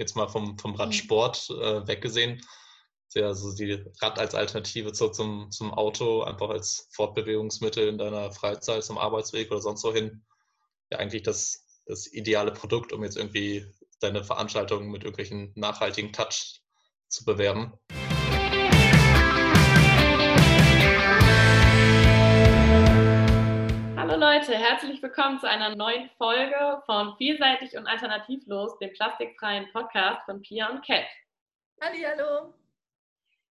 jetzt mal vom, vom Radsport äh, weggesehen, ja so die Rad als Alternative zu, zum, zum Auto, einfach als Fortbewegungsmittel in deiner Freizeit, zum Arbeitsweg oder sonst wohin, ja eigentlich das, das ideale Produkt, um jetzt irgendwie deine Veranstaltungen mit irgendwelchen nachhaltigen Touch zu bewerben. Hallo Leute, herzlich willkommen zu einer neuen Folge von Vielseitig und Alternativlos, dem plastikfreien Podcast von Pia und Cat. Hallo.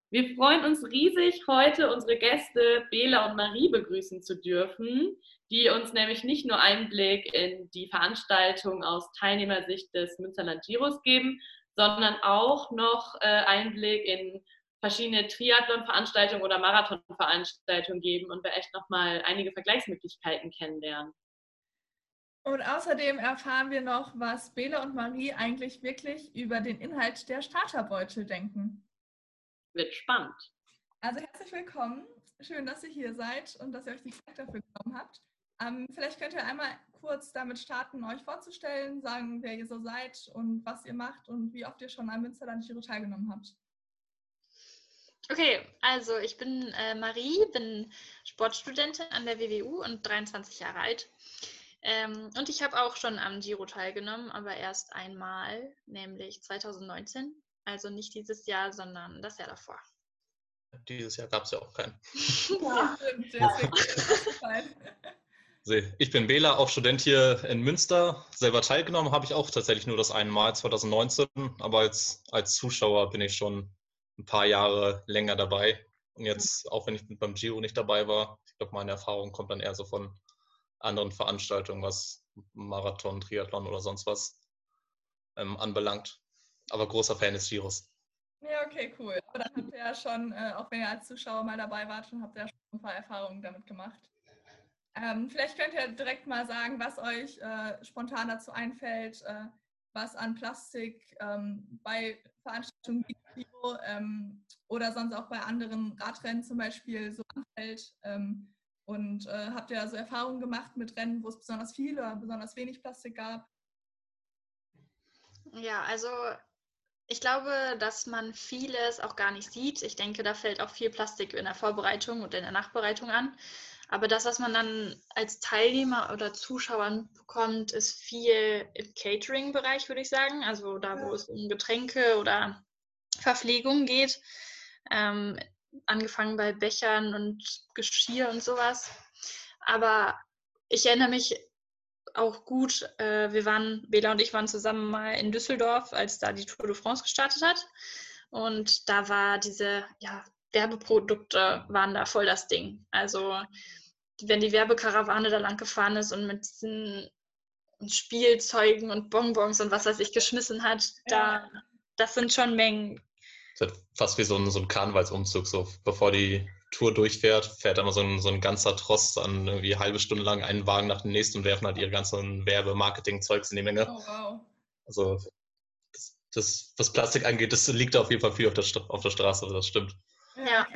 Wir freuen uns riesig, heute unsere Gäste Bela und Marie begrüßen zu dürfen, die uns nämlich nicht nur Einblick in die Veranstaltung aus Teilnehmersicht des Münsterland Giros geben, sondern auch noch äh, Einblick in verschiedene Triathlon-Veranstaltungen oder Marathon-Veranstaltungen geben und wir echt nochmal einige Vergleichsmöglichkeiten kennenlernen. Und außerdem erfahren wir noch, was Bela und Marie eigentlich wirklich über den Inhalt der Starterbeutel denken wird spannend. Also herzlich willkommen. Schön, dass ihr hier seid und dass ihr euch die Zeit dafür genommen habt. Ähm, vielleicht könnt ihr einmal kurz damit starten, euch vorzustellen, sagen, wer ihr so seid und was ihr macht und wie oft ihr schon am Münsterland Giro teilgenommen habt. Okay, also ich bin äh, Marie, bin Sportstudentin an der WWU und 23 Jahre alt. Ähm, und ich habe auch schon am Giro teilgenommen, aber erst einmal, nämlich 2019. Also nicht dieses Jahr, sondern das Jahr davor. Dieses Jahr gab es ja auch keinen. ja, ich bin Bela, auch Student hier in Münster. Selber teilgenommen habe ich auch tatsächlich nur das eine Mal 2019, aber als, als Zuschauer bin ich schon ein paar Jahre länger dabei. Und jetzt, auch wenn ich beim Giro nicht dabei war, ich glaube, meine Erfahrung kommt dann eher so von anderen Veranstaltungen, was Marathon, Triathlon oder sonst was ähm, anbelangt aber großer Fan des Giros. Ja, okay, cool. Aber dann habt ihr ja schon, äh, auch wenn ihr als Zuschauer mal dabei wart, schon habt ihr ja schon ein paar Erfahrungen damit gemacht. Ähm, vielleicht könnt ihr direkt mal sagen, was euch äh, spontan dazu einfällt, äh, was an Plastik ähm, bei Veranstaltungen wie Giro ähm, oder sonst auch bei anderen Radrennen zum Beispiel so anfällt. Ähm, und äh, habt ihr so Erfahrungen gemacht mit Rennen, wo es besonders viel oder besonders wenig Plastik gab? Ja, also ich glaube, dass man vieles auch gar nicht sieht. Ich denke, da fällt auch viel Plastik in der Vorbereitung und in der Nachbereitung an. Aber das, was man dann als Teilnehmer oder Zuschauer bekommt, ist viel im Catering-Bereich, würde ich sagen. Also da, wo es um Getränke oder Verpflegung geht. Ähm, angefangen bei Bechern und Geschirr und sowas. Aber ich erinnere mich auch gut. Äh, wir waren, Bela und ich waren zusammen mal in Düsseldorf, als da die Tour de France gestartet hat. Und da war diese, ja, Werbeprodukte waren da voll das Ding. Also wenn die Werbekarawane da lang gefahren ist und mit diesen Spielzeugen und Bonbons und was weiß ich geschmissen hat, ja. da, das sind schon Mengen. Das ist fast wie so ein, so ein Karnevalsumzug, so bevor die Tour durchfährt, fährt immer so ein, so ein ganzer Tross an irgendwie eine halbe Stunde lang einen Wagen nach dem nächsten und werfen halt ihre ganzen Werbe-Marketing-Zeugs in die Menge. Oh, wow. Also das, das, was Plastik angeht, das liegt auf jeden Fall viel auf der, auf der Straße, das stimmt. Ja.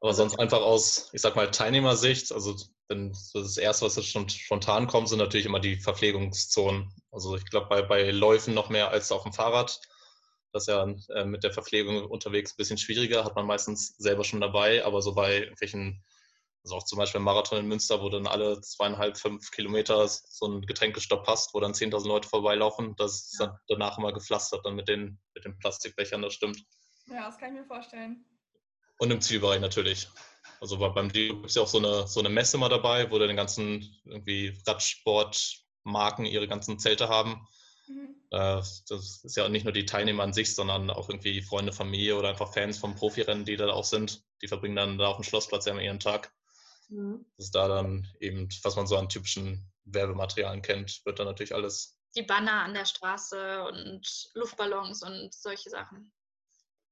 Aber sonst einfach aus, ich sag mal, Teilnehmersicht, also denn das Erste, was jetzt schon spontan kommt, sind natürlich immer die Verpflegungszonen. Also ich glaube, bei, bei Läufen noch mehr als auf dem Fahrrad das ist ja äh, mit der Verpflegung unterwegs ein bisschen schwieriger, hat man meistens selber schon dabei, aber so bei irgendwelchen, also auch zum Beispiel im Marathon in Münster, wo dann alle zweieinhalb, fünf Kilometer so ein Getränkestopp hast, wo dann 10.000 Leute vorbeilaufen, das ist dann danach immer gepflastert dann mit den, mit den Plastikbechern, das stimmt. Ja, das kann ich mir vorstellen. Und im Zielbereich natürlich. Also beim Giro gibt es ja auch so eine, so eine Messe mal dabei, wo dann den ganzen irgendwie Radsportmarken ihre ganzen Zelte haben. Mhm. Das ist ja nicht nur die Teilnehmer an sich, sondern auch irgendwie Freunde, Familie oder einfach Fans vom Profirennen, die da auch sind. Die verbringen dann da auf dem Schlossplatz ja immer ihren Tag. Mhm. Das ist da dann eben, was man so an typischen Werbematerialien kennt, wird dann natürlich alles. Die Banner an der Straße und Luftballons und solche Sachen.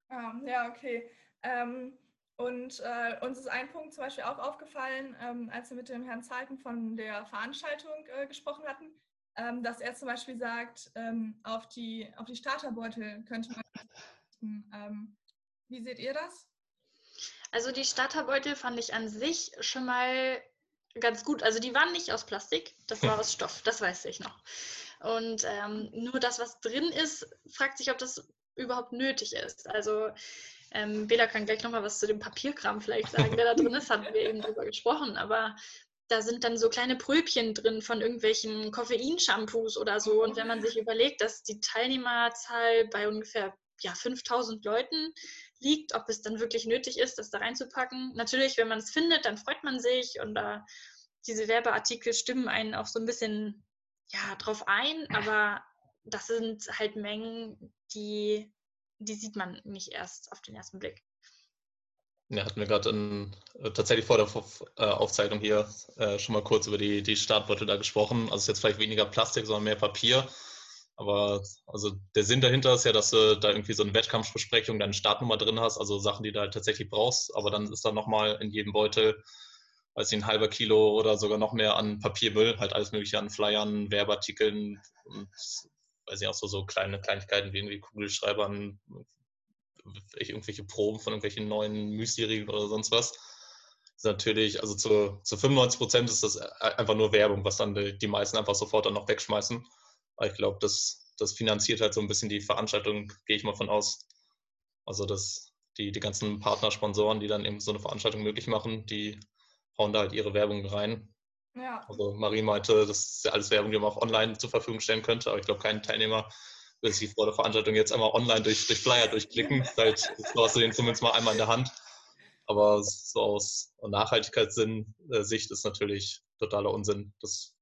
Ah, ja, okay. Ähm, und äh, uns ist ein Punkt zum Beispiel auch aufgefallen, ähm, als wir mit dem Herrn Zeiten von der Veranstaltung äh, gesprochen hatten ähm, dass er zum Beispiel sagt, ähm, auf, die, auf die Starterbeutel könnte man ähm, Wie seht ihr das? Also die Starterbeutel fand ich an sich schon mal ganz gut. Also die waren nicht aus Plastik, das war aus Stoff, das weiß ich noch. Und ähm, nur das, was drin ist, fragt sich, ob das überhaupt nötig ist. Also ähm, Bela kann gleich nochmal was zu dem Papierkram vielleicht sagen, der da drin ist, hatten wir eben drüber gesprochen. Aber da sind dann so kleine Pröbchen drin von irgendwelchen Koffeinshampoos oder so. Und wenn man sich überlegt, dass die Teilnehmerzahl bei ungefähr ja, 5000 Leuten liegt, ob es dann wirklich nötig ist, das da reinzupacken. Natürlich, wenn man es findet, dann freut man sich und äh, diese Werbeartikel stimmen einen auch so ein bisschen ja, drauf ein, aber das sind halt Mengen, die, die sieht man nicht erst auf den ersten Blick. Ja, hatten wir gerade äh, tatsächlich vor der äh, Aufzeichnung hier äh, schon mal kurz über die, die Startbeutel da gesprochen. Also es ist jetzt vielleicht weniger Plastik, sondern mehr Papier. Aber also der Sinn dahinter ist ja, dass du da irgendwie so eine Wettkampfbesprechung, deine Startnummer drin hast, also Sachen, die du halt tatsächlich brauchst. Aber dann ist da nochmal in jedem Beutel, weiß ich, ein halber Kilo oder sogar noch mehr an Papiermüll, halt alles mögliche an Flyern, Werbeartikeln und weiß ich auch so, so kleine Kleinigkeiten wie irgendwie Kugelschreibern, irgendwelche Proben von irgendwelchen neuen Müsli-Riegeln oder sonst was. Ist natürlich, also zu, zu 95 Prozent ist das einfach nur Werbung, was dann die, die meisten einfach sofort dann noch wegschmeißen. Aber ich glaube, das, das finanziert halt so ein bisschen die Veranstaltung, gehe ich mal von aus. Also, dass die, die ganzen Partnersponsoren, die dann eben so eine Veranstaltung möglich machen, die hauen da halt ihre Werbung rein. Ja. Also Marie meinte, das ist ja alles Werbung, die man auch online zur Verfügung stellen könnte, aber ich glaube, kein Teilnehmer will sich vor der Veranstaltung jetzt einmal online durch, durch Flyer durchklicken. so hast du den zumindest mal einmal in der Hand. Aber so aus Nachhaltigkeitssicht ist natürlich totaler Unsinn. Das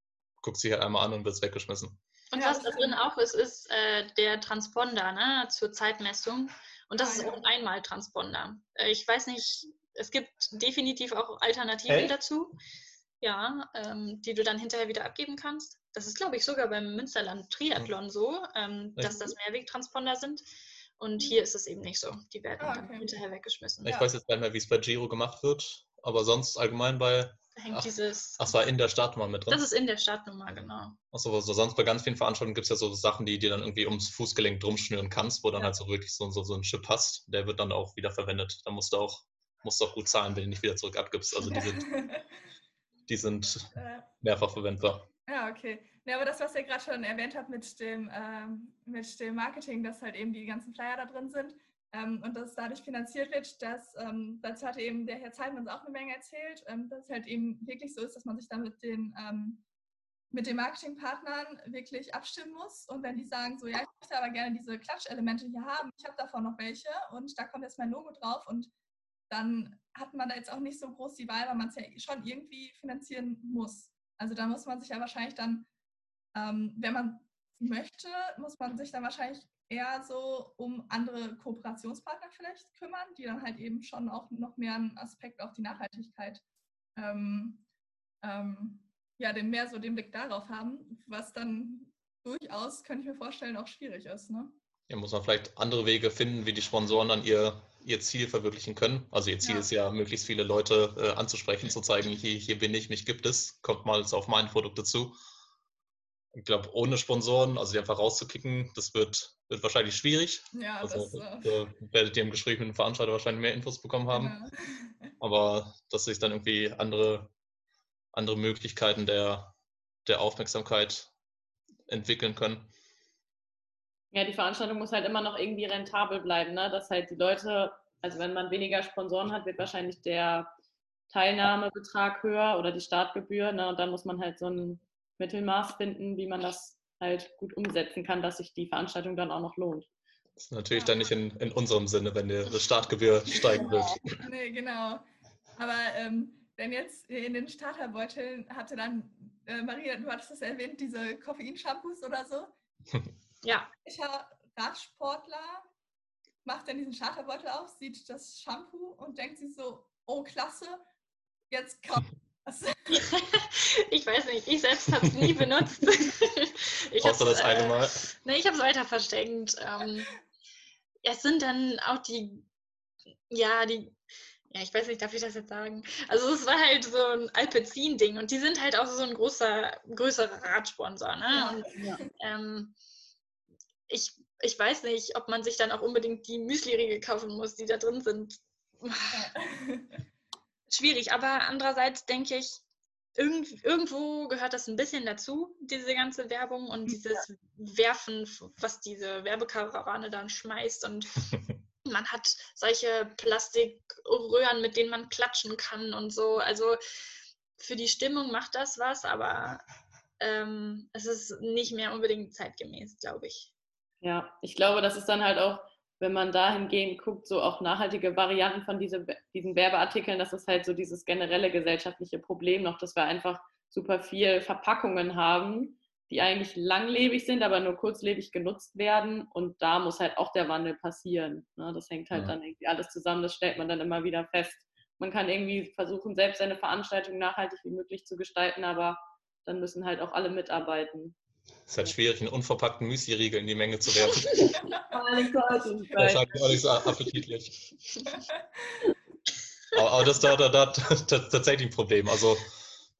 guckt sich halt einmal an und wird weggeschmissen. Und was da drin auch ist, ist äh, der Transponder ne, zur Zeitmessung. Und das ah, ist auch ein Einmal-Transponder. Äh, ich weiß nicht, es gibt definitiv auch Alternativen hey? dazu, ja, ähm, die du dann hinterher wieder abgeben kannst. Das ist, glaube ich, sogar beim Münsterland Triathlon so, ähm, dass das Mehrwegtransponder sind. Und hier ist es eben nicht so. Die werden ah, okay. dann hinterher weggeschmissen. Ich ja. weiß jetzt nicht mehr, wie es bei Giro gemacht wird, aber sonst allgemein bei. Da hängt ach, dieses. Ach, war in der Startnummer mit drin? Das ist in der Startnummer, genau. Achso, also sonst bei ganz vielen Veranstaltungen gibt es ja so Sachen, die dir dann irgendwie ums Fußgelenk drum schnüren kannst, wo dann ja. halt so wirklich so, so, so ein Chip hast. Der wird dann auch wieder verwendet. Da musst du auch, musst du auch gut zahlen, wenn du nicht wieder zurück abgibst. Also die sind, die sind mehrfach verwendbar. Ja, okay. Ja, aber das, was ihr gerade schon erwähnt habt mit dem, ähm, mit dem Marketing, dass halt eben die ganzen Flyer da drin sind ähm, und dass dadurch finanziert wird, das, ähm, dazu hatte eben der Herr Zeitmann auch eine Menge erzählt, ähm, dass es halt eben wirklich so ist, dass man sich da mit den, ähm, mit den Marketingpartnern wirklich abstimmen muss. Und wenn die sagen, so, ja, ich möchte aber gerne diese Klatschelemente hier haben, ich habe davon noch welche und da kommt jetzt mein Logo drauf und dann hat man da jetzt auch nicht so groß die Wahl, weil man es ja schon irgendwie finanzieren muss. Also da muss man sich ja wahrscheinlich dann ähm, wenn man möchte, muss man sich dann wahrscheinlich eher so um andere Kooperationspartner vielleicht kümmern, die dann halt eben schon auch noch mehr einen Aspekt auf die Nachhaltigkeit, ähm, ähm, ja, den mehr so den Blick darauf haben, was dann durchaus, könnte ich mir vorstellen, auch schwierig ist. Ne? Ja, muss man vielleicht andere Wege finden, wie die Sponsoren dann ihr, ihr Ziel verwirklichen können. Also ihr Ziel ja. ist ja, möglichst viele Leute äh, anzusprechen, zu zeigen, hier, hier bin ich, mich gibt es, kommt mal auf meine Produkte zu ich glaube, ohne Sponsoren, also die einfach rauszukicken, das wird, wird wahrscheinlich schwierig. Ja, also, das äh, werdet ihr im Gespräch mit dem Veranstalter wahrscheinlich mehr Infos bekommen haben. Ja. Aber dass sich dann irgendwie andere, andere Möglichkeiten der, der Aufmerksamkeit entwickeln können. Ja, die Veranstaltung muss halt immer noch irgendwie rentabel bleiben, ne? dass halt die Leute, also wenn man weniger Sponsoren hat, wird wahrscheinlich der Teilnahmebetrag höher oder die Startgebühr. Ne? Und dann muss man halt so ein Mittelmaß finden, wie man das halt gut umsetzen kann, dass sich die Veranstaltung dann auch noch lohnt. Das ist natürlich ja. dann nicht in, in unserem Sinne, wenn die Startgebühr steigen wird. Nee, genau. Aber ähm, wenn jetzt in den Starterbeuteln hatte dann, äh, Maria, du hattest das erwähnt, diese Koffeinshampoos oder so. ja. Welcher Radsportler macht dann diesen Starterbeutel auf, sieht das Shampoo und denkt sich so, oh klasse, jetzt kauft ich weiß nicht, ich selbst habe es nie benutzt. ich du das eine äh, Mal? Ne, ich habe es weiter verschenkt. Ähm, es sind dann auch die, ja, die, ja, ich weiß nicht, darf ich das jetzt sagen? Also es war halt so ein Alpecin-Ding und die sind halt auch so ein großer, größerer Radsponsor. Ne? Ja, und, ja. Ähm, ich, ich weiß nicht, ob man sich dann auch unbedingt die Müsli-Riegel kaufen muss, die da drin sind. Ja schwierig. Aber andererseits denke ich, irgend, irgendwo gehört das ein bisschen dazu, diese ganze Werbung und dieses Werfen, was diese Werbekarawane dann schmeißt. Und man hat solche Plastikröhren, mit denen man klatschen kann und so. Also für die Stimmung macht das was, aber ähm, es ist nicht mehr unbedingt zeitgemäß, glaube ich. Ja, ich glaube, das ist dann halt auch, wenn man dahingehend guckt, so auch nachhaltige Varianten von diese, diesen Werbeartikeln, das ist halt so dieses generelle gesellschaftliche Problem noch, dass wir einfach super viel Verpackungen haben, die eigentlich langlebig sind, aber nur kurzlebig genutzt werden. Und da muss halt auch der Wandel passieren. Ne? Das hängt halt ja. dann irgendwie alles zusammen, das stellt man dann immer wieder fest. Man kann irgendwie versuchen, selbst seine Veranstaltung nachhaltig wie möglich zu gestalten, aber dann müssen halt auch alle mitarbeiten. Es ist halt schwierig, einen unverpackten Müsli-Riegel in die Menge zu werfen. das ist halt auch nicht so appetitlich. aber, aber das ist da, da, da, tatsächlich ein Problem. Also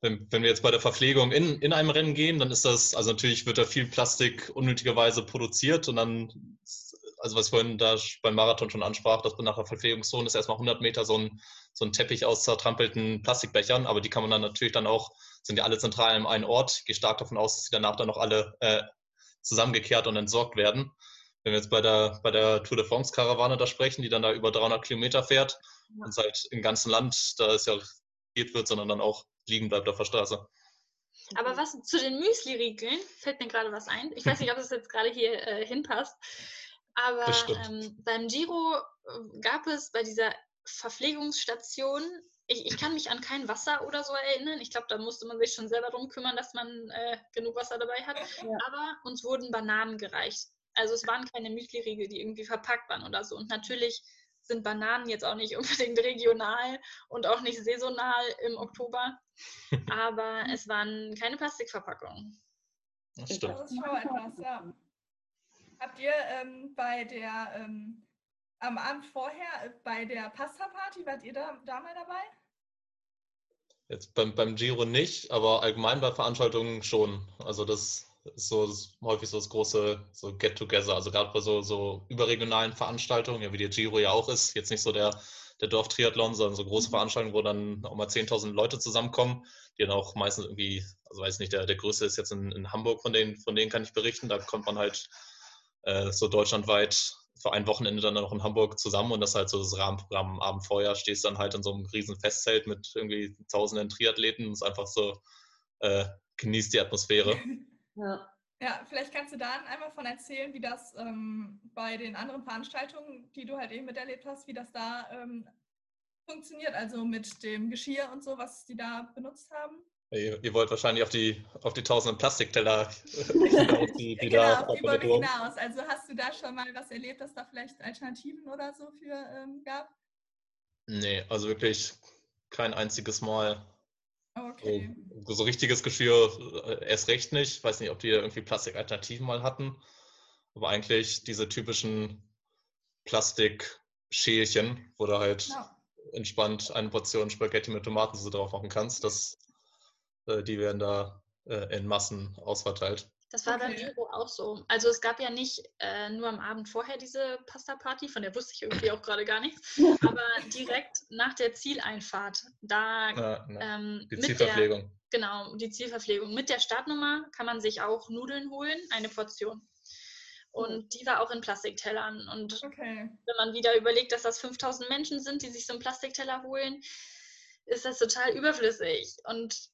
wenn, wenn wir jetzt bei der Verpflegung in, in einem Rennen gehen, dann ist das, also natürlich wird da viel Plastik unnötigerweise produziert und dann, also was ich vorhin da beim Marathon schon ansprach, dass nach der Verpflegungszone ist erstmal 100 Meter so ein, so ein Teppich aus zertrampelten Plastikbechern, aber die kann man dann natürlich dann auch, sind ja alle zentral an einem Ort, ich gehe stark davon aus, dass sie danach dann noch alle äh, zusammengekehrt und entsorgt werden. Wenn wir jetzt bei der, bei der Tour de France Karawane da sprechen, die dann da über 300 Kilometer fährt ja. und halt im ganzen Land, da ist ja wird, sondern dann auch liegen bleibt auf der Straße. Aber was zu den Müsli-Riegeln, fällt mir gerade was ein. Ich weiß nicht, ob es jetzt gerade hier äh, hinpasst. Aber ähm, beim Giro äh, gab es bei dieser Verpflegungsstation, ich, ich, kann mich an kein Wasser oder so erinnern. Ich glaube, da musste man sich schon selber darum kümmern, dass man äh, genug Wasser dabei hat. Ja. Aber uns wurden Bananen gereicht. Also es waren keine Müsli-Riegel, die irgendwie verpackt waren oder so. Und natürlich sind Bananen jetzt auch nicht unbedingt regional und auch nicht saisonal im Oktober. Aber es waren keine Plastikverpackungen. Das stimmt. Das ist schon etwas, ja. Habt ihr ähm, bei der, ähm, am Abend vorher, äh, bei der Pasta-Party, wart ihr da, da mal dabei? Jetzt beim, beim Giro nicht, aber allgemein bei Veranstaltungen schon. Also das ist so ist häufig so das große so Get-Together. Also gerade bei so, so überregionalen Veranstaltungen, ja, wie die Giro ja auch ist, jetzt nicht so der, der Dorftriathlon, sondern so große mhm. Veranstaltungen, wo dann auch mal 10.000 Leute zusammenkommen, die dann auch meistens irgendwie, also weiß nicht, der, der größte ist jetzt in, in Hamburg, von denen, von denen kann ich berichten. Da kommt man halt äh, so deutschlandweit für ein Wochenende dann noch in Hamburg zusammen und das ist halt so das Rahmenprogramm. Am Abend vorher stehst dann halt in so einem riesen Festzelt mit irgendwie tausenden Triathleten und es ist einfach so, äh, genießt die Atmosphäre. Ja. Ja, vielleicht kannst du da einmal von erzählen, wie das ähm, bei den anderen Veranstaltungen, die du halt eben miterlebt hast, wie das da ähm, funktioniert, also mit dem Geschirr und so, was die da benutzt haben. Ihr, ihr wollt wahrscheinlich auf die, auf die tausenden Plastikteller, die, die genau, da auf die wollte hinaus. Also hast du da schon mal was erlebt, dass da vielleicht Alternativen oder so für ähm, gab? Nee, also wirklich kein einziges Mal. Okay. So, so, richtiges Geschirr äh, erst recht nicht. Ich weiß nicht, ob die irgendwie Plastikalternativen mal hatten. Aber eigentlich diese typischen Plastikschälchen, wo du halt ja. entspannt eine Portion Spaghetti mit Tomatensauce drauf machen kannst, das, äh, die werden da äh, in Massen ausverteilt. Das war okay. beim Giro auch so. Also es gab ja nicht äh, nur am Abend vorher diese Pasta-Party, von der wusste ich irgendwie auch gerade gar nichts, aber direkt nach der Zieleinfahrt, da ja, ähm, die Zielverpflegung. Der, genau, die Zielverpflegung. Mit der Startnummer kann man sich auch Nudeln holen, eine Portion. Und die war auch in Plastiktellern. Und okay. wenn man wieder überlegt, dass das 5000 Menschen sind, die sich so einen Plastikteller holen, ist das total überflüssig. Und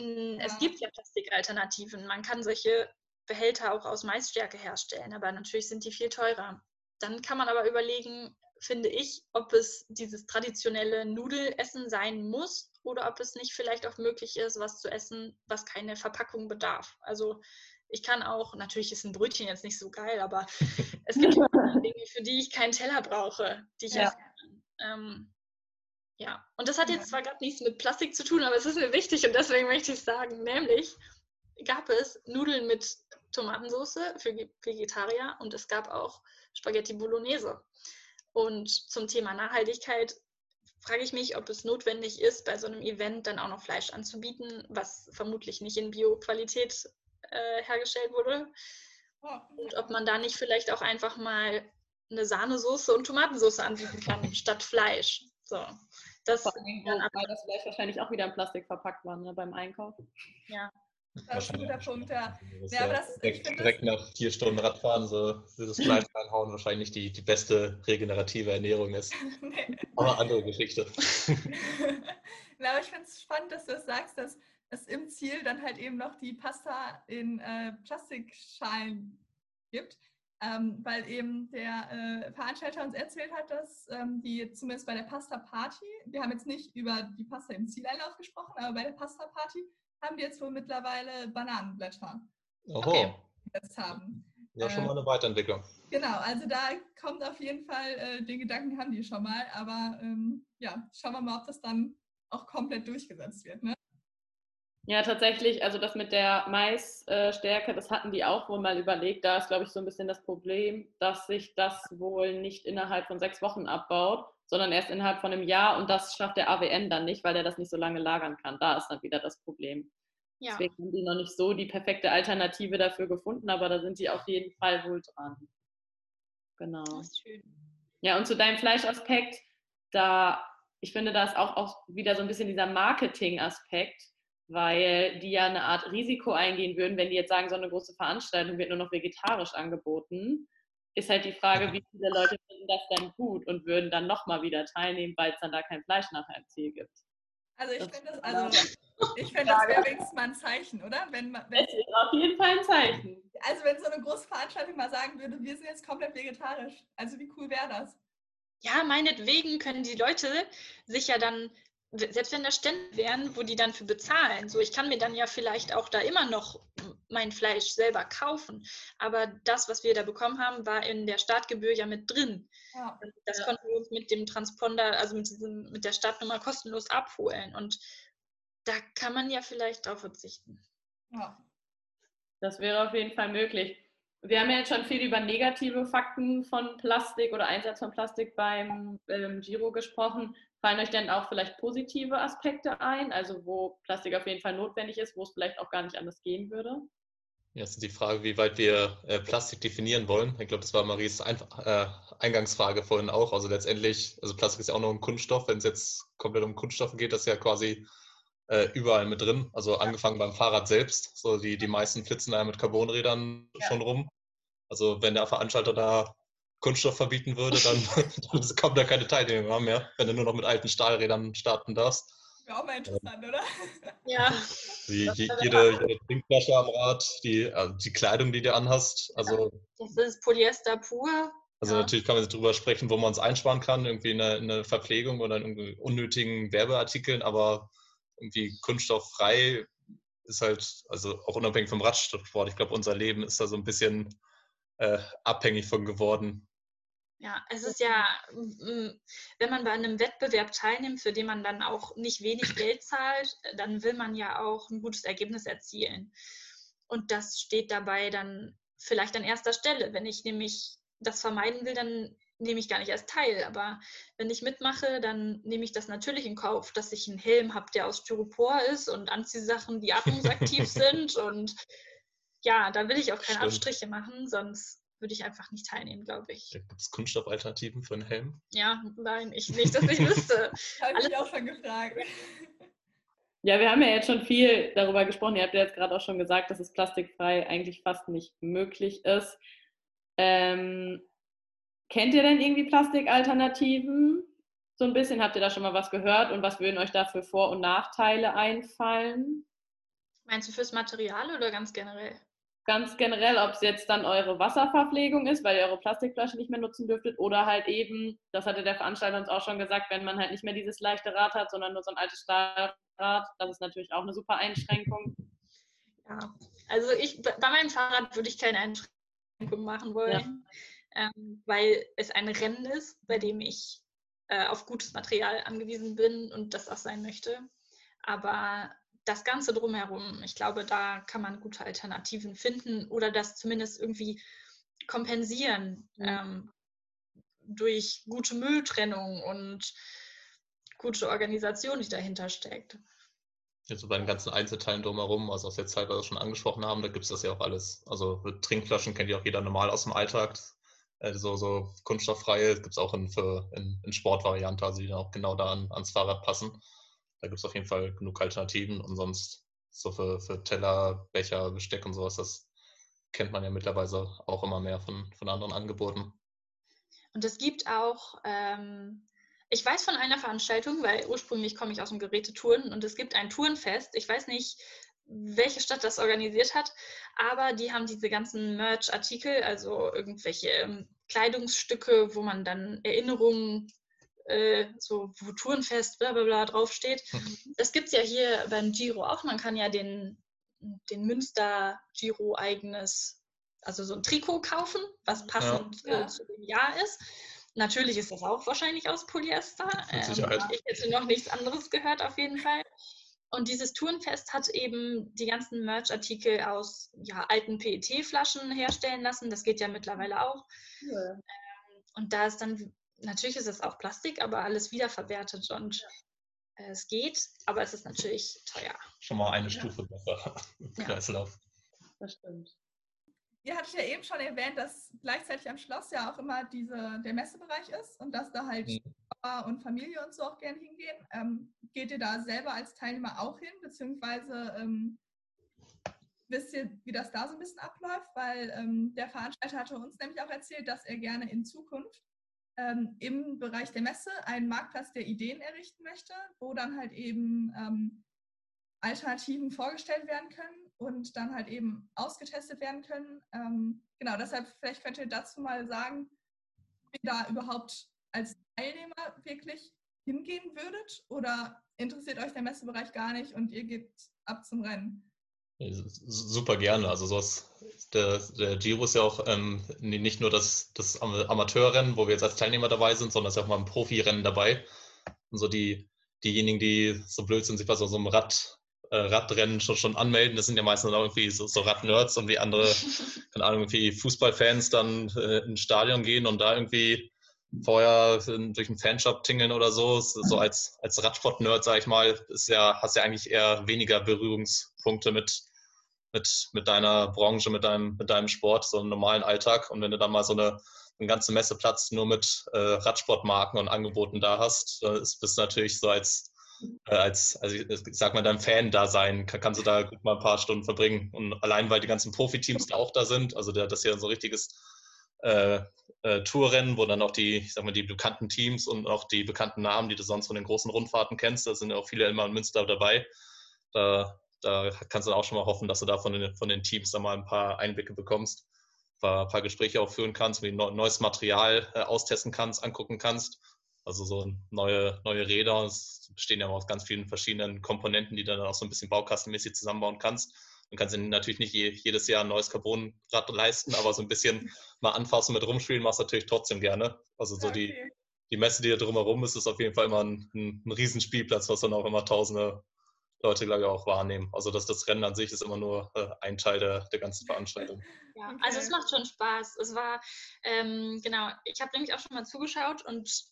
ja. Es gibt ja Plastikalternativen. Man kann solche Behälter auch aus Maisstärke herstellen, aber natürlich sind die viel teurer. Dann kann man aber überlegen, finde ich, ob es dieses traditionelle Nudelessen sein muss oder ob es nicht vielleicht auch möglich ist, was zu essen, was keine Verpackung bedarf. Also ich kann auch, natürlich ist ein Brötchen jetzt nicht so geil, aber es gibt Dinge, für die ich keinen Teller brauche, die ich ja. essen kann. Ähm, ja, und das hat jetzt zwar gerade nichts mit Plastik zu tun, aber es ist mir wichtig und deswegen möchte ich sagen, nämlich gab es Nudeln mit Tomatensauce für Vegetarier und es gab auch Spaghetti Bolognese. Und zum Thema Nachhaltigkeit frage ich mich, ob es notwendig ist, bei so einem Event dann auch noch Fleisch anzubieten, was vermutlich nicht in Bio-Qualität äh, hergestellt wurde. Und ob man da nicht vielleicht auch einfach mal eine Sahnesoße und Tomatensauce anbieten kann, statt Fleisch. So Das, weil das vielleicht wahrscheinlich auch wieder in Plastik verpackt war, ne, beim Einkauf. ja. Das ist ein guter Punkt, ja. Das Ja, aber das- direkt, finde direkt nach vier Stunden Radfahren so dieses Fleisch reinhauen wahrscheinlich die, die beste regenerative Ernährung ist. Nee. Aber andere Geschichte. Na, aber ich finde es spannend, dass du das sagst, dass es im Ziel dann halt eben noch die Pasta in äh, Plastikschalen gibt. Ähm, weil eben der äh, Veranstalter uns erzählt hat, dass ähm, die zumindest bei der Pasta Party, wir haben jetzt nicht über die Pasta im Zieleinlauf gesprochen, aber bei der Pasta Party haben die jetzt wohl mittlerweile Bananenblätter Oho, Okay. jetzt haben. ja schon Äh, mal eine Weiterentwicklung. Genau, also da kommt auf jeden Fall, äh, den Gedanken haben die schon mal, aber ähm, ja, schauen wir mal, ob das dann auch komplett durchgesetzt wird. Ne? Ja, tatsächlich, also das mit der Maisstärke, das hatten die auch wohl mal überlegt. Da ist, glaube ich, so ein bisschen das Problem, dass sich das wohl nicht innerhalb von sechs Wochen abbaut, sondern erst innerhalb von einem Jahr und das schafft der AWN dann nicht, weil der das nicht so lange lagern kann. Da ist dann wieder das Problem. Ja. Deswegen haben die noch nicht so die perfekte Alternative dafür gefunden, aber da sind sie auf jeden Fall wohl dran. Genau. Das ist schön. Ja, und zu deinem Fleischaspekt, da, ich finde, da ist auch, auch wieder so ein bisschen dieser Marketing-Aspekt, weil die ja eine Art Risiko eingehen würden, wenn die jetzt sagen, so eine große Veranstaltung wird nur noch vegetarisch angeboten. Ist halt die Frage, wie viele Leute finden das dann gut und würden dann nochmal wieder teilnehmen, weil es dann da kein Fleisch nachher im Ziel gibt. Also ich finde das, also ich finde das wäre wenigstens mal ein Zeichen, oder? Wenn, wenn, Das ist auf jeden Fall ein Zeichen. also wenn so eine große Veranstaltung mal sagen würde, wir sind jetzt komplett vegetarisch. Also wie cool wäre das? Ja, meinetwegen können die Leute sich ja dann, selbst wenn da Stände wären, wo die dann für bezahlen, so ich kann mir dann ja vielleicht auch da immer noch mein Fleisch selber kaufen. Aber das, was wir da bekommen haben, war in der Startgebühr ja mit drin. Ja. Das Ja. konnten wir uns mit dem Transponder, also mit, diesem, mit der Startnummer kostenlos abholen. Und da kann man ja vielleicht drauf verzichten. ja. Das wäre auf jeden Fall möglich. Wir haben ja jetzt schon viel über negative Fakten von Plastik oder Einsatz von Plastik beim ähm, Giro gesprochen. Fallen euch denn auch vielleicht positive Aspekte ein, also wo Plastik auf jeden Fall notwendig ist, wo es vielleicht auch gar nicht anders gehen würde? Jetzt ist die Frage, wie weit wir äh, Plastik definieren wollen. Ich glaube, das war Maries Einf äh, Eingangsfrage vorhin auch. Also letztendlich, also Plastik ist ja auch nur ein Kunststoff. Wenn es jetzt komplett um Kunststoffe geht, das ist ja quasi äh, überall mit drin. Also angefangen beim Fahrrad selbst. So die, die meisten flitzen da mit Carbonrädern Ja. schon rum. Also wenn der Veranstalter da Kunststoff verbieten würde, dann, dann kommt da keine Teilnehmer mehr, wenn du nur noch mit alten Stahlrädern starten darfst. Wäre auch mal interessant, oder? Ja, Die, wäre jede, jede Trinkflasche am Rad, die, also die Kleidung, die du anhast. Also das ist Polyester pur. Also Ja. natürlich kann man drüber sprechen, wo man es einsparen kann, irgendwie in eine, in eine Verpflegung oder in unnötigen Werbeartikeln, aber irgendwie kunststofffrei ist halt, also auch unabhängig vom Radsport, ich glaube, unser Leben ist da so ein bisschen äh, abhängig von geworden. Ja, es ist ja, wenn man bei einem Wettbewerb teilnimmt, für den man dann auch nicht wenig Geld zahlt, dann will man ja auch ein gutes Ergebnis erzielen. Und das steht dabei dann vielleicht an erster Stelle. Wenn ich nämlich das vermeiden will, dann nehme ich gar nicht erst teil. Aber wenn ich mitmache, dann nehme ich das natürlich in Kauf, dass ich einen Helm habe, der aus Styropor ist und Anziehsachen, die atmungsaktiv sind. Und ja, da will ich auch keine Stimmt. Abstriche machen, sonst würde ich einfach nicht teilnehmen, glaube ich. Gibt es Kunststoffalternativen für einen Helm? Ja, nein, ich nicht, dass ich wüsste. Habe ich mich auch schon gefragt. Ja, wir haben ja jetzt schon viel darüber gesprochen. Ihr habt ja jetzt gerade auch schon gesagt, dass es plastikfrei eigentlich fast nicht möglich ist. Ähm, kennt ihr denn irgendwie Plastikalternativen? So ein bisschen habt ihr da schon mal was gehört und was würden euch da für Vor- und Nachteile einfallen? Meinst du fürs Material oder ganz generell? Ganz generell, ob es jetzt dann eure Wasserverpflegung ist, weil ihr eure Plastikflasche nicht mehr nutzen dürftet, oder halt eben, das hatte der Veranstalter uns auch schon gesagt, wenn man halt nicht mehr dieses leichte Rad hat, sondern nur so ein altes Stahlrad, das ist natürlich auch eine super Einschränkung. Ja, also ich, bei meinem Fahrrad würde ich keine Einschränkung machen wollen, ähm, weil es ein Rennen ist, bei dem ich äh, auf gutes Material angewiesen bin und das auch sein möchte. Aber das Ganze drumherum, ich glaube, da kann man gute Alternativen finden oder das zumindest irgendwie kompensieren Mhm. ähm, durch gute Mülltrennung und gute Organisation, die dahinter steckt. Jetzt so bei den ganzen Einzelteilen drumherum, also was wir jetzt teilweise schon angesprochen haben, da gibt es das ja auch alles. Also Trinkflaschen kennt ja auch jeder normal aus dem Alltag. äh, so, so kunststofffreie gibt es auch in, für, in, in Sportvariante, also die dann auch genau da an, ans Fahrrad passen. Da gibt es auf jeden Fall genug Alternativen und sonst so für, für Teller, Becher, Besteck und sowas, das kennt man ja mittlerweile auch immer mehr von, von anderen Angeboten. Und es gibt auch, ähm, ich weiß von einer Veranstaltung, weil ursprünglich komme ich aus dem Gerätetouren und es gibt ein Tourenfest. Ich weiß nicht, welche Stadt das organisiert hat, aber die haben diese ganzen Merch-Artikel, also irgendwelche ähm, Kleidungsstücke, wo man dann Erinnerungen, äh, so wo Tourenfest, bla bla bla draufsteht. Mhm. Das gibt es ja hier beim Giro auch. Man kann ja den, den Münster Giro eigenes, also so ein Trikot kaufen, was passend ja. äh, zu dem Jahr ist. Natürlich ist das auch wahrscheinlich aus Polyester. Ähm, ich hätte noch nichts anderes gehört, auf jeden Fall. Und dieses Tourenfest hat eben die ganzen Merch-Artikel aus ja, alten PET-Flaschen herstellen lassen. Das geht ja mittlerweile auch. Ja. Ähm, und da ist dann, natürlich ist es auch Plastik, aber alles wiederverwertet und ja. äh, es geht, aber es ist natürlich teuer. Schon mal eine Stufe besser im Kreislauf. Das stimmt. Ihr hattet ja eben schon erwähnt, dass gleichzeitig am Schloss ja auch immer diese, der Messebereich ist und dass da halt mhm. und Familie und so auch gerne hingehen. Ähm, geht ihr da selber als Teilnehmer auch hin, beziehungsweise ähm, wisst ihr, wie das da so ein bisschen abläuft? Weil ähm, der Veranstalter hatte uns nämlich auch erzählt, dass er gerne in Zukunft ähm, im Bereich der Messe einen Marktplatz der Ideen errichten möchte, wo dann halt eben ähm, Alternativen vorgestellt werden können und dann halt eben ausgetestet werden können. Ähm, genau, deshalb vielleicht könnt ihr dazu mal sagen, ob ihr da überhaupt als Teilnehmer wirklich hingehen würdet oder interessiert euch der Messebereich gar nicht und ihr geht ab zum Rennen? Super gerne. Also sowas, der, der Giro ist ja auch ähm, nicht nur das, das Amateurrennen, wo wir jetzt als Teilnehmer dabei sind, sondern es ist ja auch mal ein Profirennen dabei. Und so die, diejenigen, die so blöd sind, sich bei so, so einem Rad äh, Radrennen schon, schon anmelden. Das sind ja meistens auch irgendwie so, so Radnerds und wie andere, keine Ahnung, irgendwie Fußballfans dann äh, ins Stadion gehen und da irgendwie vorher durch einen Fanshop tingeln oder so. So als, als Radsport-Nerd, sag ich mal, ist ja, hast ja eigentlich eher weniger Berührungspunkte mit, mit, mit deiner Branche, mit deinem, mit deinem Sport, so einem normalen Alltag. Und wenn du dann mal so eine, einen ganzen Messeplatz nur mit äh, Radsportmarken und Angeboten da hast, dann bist du natürlich so als äh, als, also ich, ich sag mal, dein Fan-Dasein kann, kannst du da gut mal ein paar Stunden verbringen. Und allein, weil die ganzen Profiteams da auch da sind, also der, das ja so ein richtiges äh, äh, Tourrennen, wo dann auch die, ich sag mal, die bekannten Teams und auch die bekannten Namen, die du sonst von den großen Rundfahrten kennst, da sind ja auch viele immer in Münster dabei. Da, da kannst du auch schon mal hoffen, dass du da von den, von den Teams da mal ein paar Einblicke bekommst, ein paar, ein paar Gespräche auch führen kannst, wie neues Material äh, austesten kannst, angucken kannst also so neue, neue Räder, es bestehen ja aus ganz vielen verschiedenen Komponenten, die du dann auch so ein bisschen baukastenmäßig zusammenbauen kannst. Du kannst dir natürlich nicht je, jedes Jahr ein neues Carbonrad leisten, aber so ein bisschen mal anfassen mit rumspielen machst du natürlich trotzdem gerne. Also so okay. die, die Messe, die da drumherum ist, ist auf jeden Fall immer ein, ein, ein Riesenspielplatz, was dann auch immer tausende Leute, glaube ich, auch wahrnehmen. Also dass das Rennen an sich ist immer nur äh, ein Teil der, der ganzen Veranstaltung. Ja, okay. also es macht schon Spaß. Es war, ähm, genau, ich habe nämlich auch schon mal zugeschaut und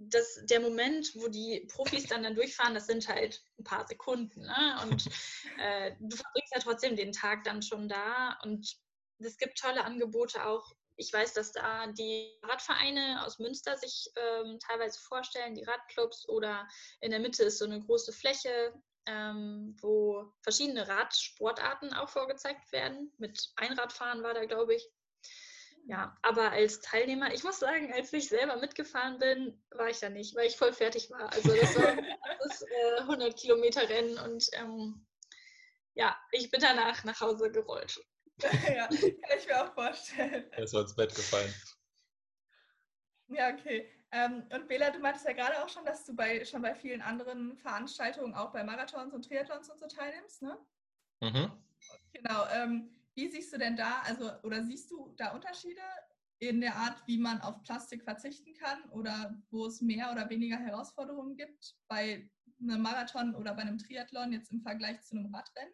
das, der Moment, wo die Profis dann, dann durchfahren, das sind halt ein paar Sekunden. Ne? Und äh, du verbringst ja trotzdem den Tag dann schon da. Und es gibt tolle Angebote auch. Ich weiß, dass da die Radvereine aus Münster sich ähm, teilweise vorstellen, die Radclubs oder in der Mitte ist so eine große Fläche, ähm, wo verschiedene Radsportarten auch vorgezeigt werden. Mit Einradfahren war da, glaube ich. Ja, aber als Teilnehmer, ich muss sagen, als ich selber mitgefahren bin, war ich da nicht, weil ich voll fertig war. Also das war das äh, 100 Kilometer Rennen und ähm, ja, ich bin danach nach Hause gerollt. ja, kann ich mir auch vorstellen. Er ist ins Bett gefallen. Ja, okay. Ähm, und Bela, du meintest ja gerade auch schon, dass du bei, schon bei vielen anderen Veranstaltungen, auch bei Marathons und Triathlons und so teilnimmst, ne? Mhm. Genau. Ähm, wie siehst du denn da, also oder siehst du da Unterschiede in der Art, wie man auf Plastik verzichten kann oder wo es mehr oder weniger Herausforderungen gibt bei einem Marathon oder bei einem Triathlon jetzt im Vergleich zu einem Radrennen?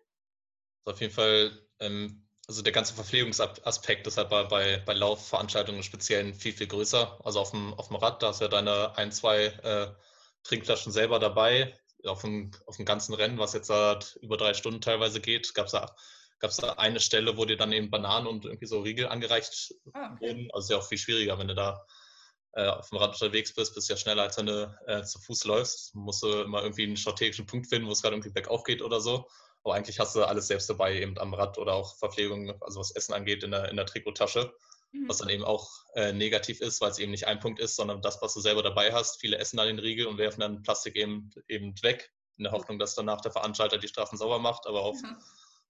Auf jeden Fall, ähm, also der ganze Verpflegungsaspekt ist halt bei, bei, bei Laufveranstaltungen speziell viel, viel größer. Also auf dem, auf dem Rad, da hast du ja deine ein, zwei äh, Trinkflaschen selber dabei. Auf dem, auf dem ganzen Rennen, was jetzt seit über drei Stunden teilweise geht, gab es ja gab es da eine Stelle, wo dir dann eben Bananen und irgendwie so Riegel angereicht Ah, okay. wurden. Also ist ja auch viel schwieriger, wenn du da äh, auf dem Rad unterwegs bist, bist ja schneller, als wenn du äh, zu Fuß läufst. Musst du immer irgendwie einen strategischen Punkt finden, wo es gerade irgendwie bergauf geht oder so. Aber eigentlich hast du alles selbst dabei, eben am Rad oder auch Verpflegung, also was Essen angeht, in der, in der Trikottasche. Mhm. Was dann eben auch äh, negativ ist, weil es eben nicht ein Punkt ist, sondern das, was du selber dabei hast. Viele essen dann den Riegel und werfen dann Plastik eben, eben weg, in der Hoffnung, dass danach der Veranstalter die Straßen sauber macht. Aber auf, Ja.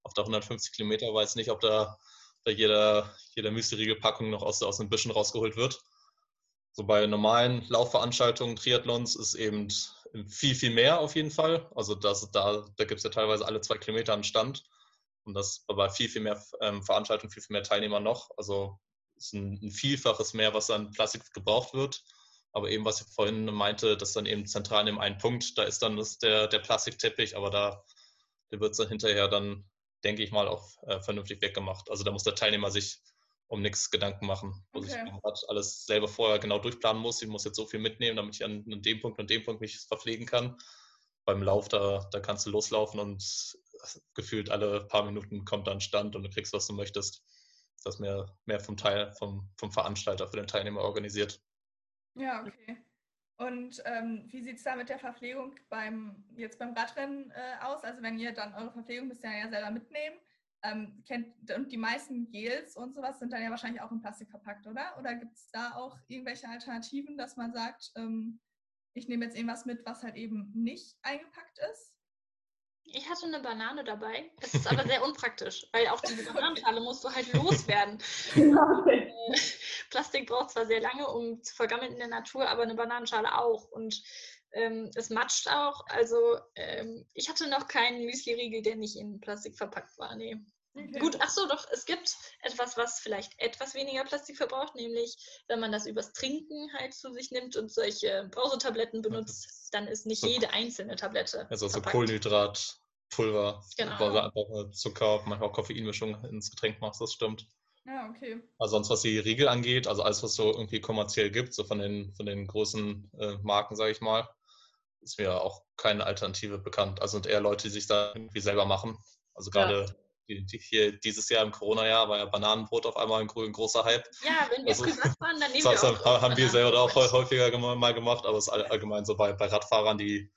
auf der 150 Kilometer weiß nicht, ob da, da jeder, jeder Müsli-Riegel-Packung noch aus, aus den Büschen rausgeholt wird. So bei normalen Laufveranstaltungen, Triathlons ist eben viel, viel mehr auf jeden Fall. Also das, da, da gibt es ja teilweise alle zwei Kilometer einen Stand. Und das bei viel, viel mehr ähm, Veranstaltungen, viel, viel mehr Teilnehmer noch. Also es ist ein, ein Vielfaches mehr, was an Plastik gebraucht wird. Aber eben, was ich vorhin meinte, dass dann eben zentral in dem einen Punkt, da ist dann das der, der Plastikteppich, aber da wird es dann hinterher dann, denke ich mal, auch äh, vernünftig weggemacht. Also da muss der Teilnehmer sich um nichts Gedanken machen. Wo Okay. ich alles selber vorher genau durchplanen muss. Ich muss jetzt so viel mitnehmen, damit ich an, an dem Punkt und dem Punkt mich verpflegen kann. Beim Lauf, da, da kannst du loslaufen und gefühlt alle paar Minuten kommt dann Stand und du kriegst, was du möchtest. Das ist mehr, mehr vom Teil, vom, vom Veranstalter für den Teilnehmer organisiert. Ja, okay. Und ähm, wie sieht es da mit der Verpflegung beim, jetzt beim Radrennen äh, aus? Also wenn ihr dann eure Verpflegung müsst ihr ja selber mitnehmen. Ähm, kennt, und die meisten Gels und sowas sind dann ja wahrscheinlich auch in Plastik verpackt, oder? Oder gibt es da auch irgendwelche Alternativen, dass man sagt, ähm, ich nehme jetzt irgendwas mit, was halt eben nicht eingepackt ist? Ich hatte eine Banane dabei. Es ist aber sehr unpraktisch, weil auch diese Bananenschale musst du halt loswerden. Äh, Plastik braucht zwar sehr lange, um zu vergammeln in der Natur, aber eine Bananenschale auch. Und ähm, es matscht auch. Also ähm, ich hatte noch keinen Müsli-Riegel, der nicht in Plastik verpackt war. Nee. Okay. Gut, ach so, doch, es gibt etwas, was vielleicht etwas weniger Plastik verbraucht, nämlich wenn man das übers Trinken halt zu sich nimmt und solche Brausetabletten benutzt, dann ist nicht So. jede einzelne Tablette. Also so verpackt. Kohlenhydrat, Pulver, Genau. Zucker, manchmal auch Koffeinmischung ins Getränk machst, das stimmt. Ja, okay. Also sonst, was die Riegel angeht, also alles, was so irgendwie kommerziell gibt, so von den, von den großen äh, Marken, sage ich mal, ist mir auch keine Alternative bekannt. Also sind eher Leute, die sich da irgendwie selber machen. Also Ja. gerade die, die hier dieses Jahr im Corona-Jahr war ja Bananenbrot auf einmal ein, ein großer Hype. Ja, wenn wir Also, privat waren, dann nehmen wir haben, auch. haben wir selber auch häufiger mal gemacht, aber es ist all- allgemein so bei, bei Radfahrern, die,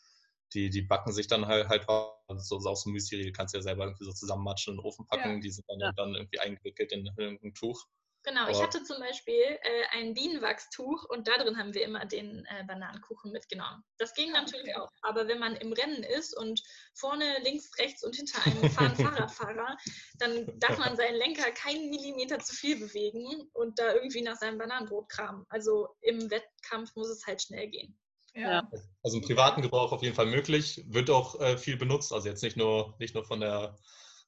die, die backen sich dann halt, halt also so aus dem Müsli, kannst du ja selber irgendwie so zusammenmatschen in den Ofen packen, Ja. die sind dann, Ja. dann irgendwie eingewickelt in irgendein Tuch. Genau, ich Aber- hatte zum Beispiel äh, ein Bienenwachstuch und da drin haben wir immer den äh, Bananenkuchen mitgenommen. Das ging Ah, natürlich okay. auch. Aber wenn man im Rennen ist und vorne, links, rechts und hinter einem fahren Fahrradfahrer, dann darf man seinen Lenker keinen Millimeter zu viel bewegen und da irgendwie nach seinem Bananenbrot kramen. Also im Wettkampf muss es halt schnell gehen. Ja. Ja. Also im privaten Gebrauch auf jeden Fall möglich, wird auch äh, viel benutzt, also jetzt nicht nur, nicht nur von der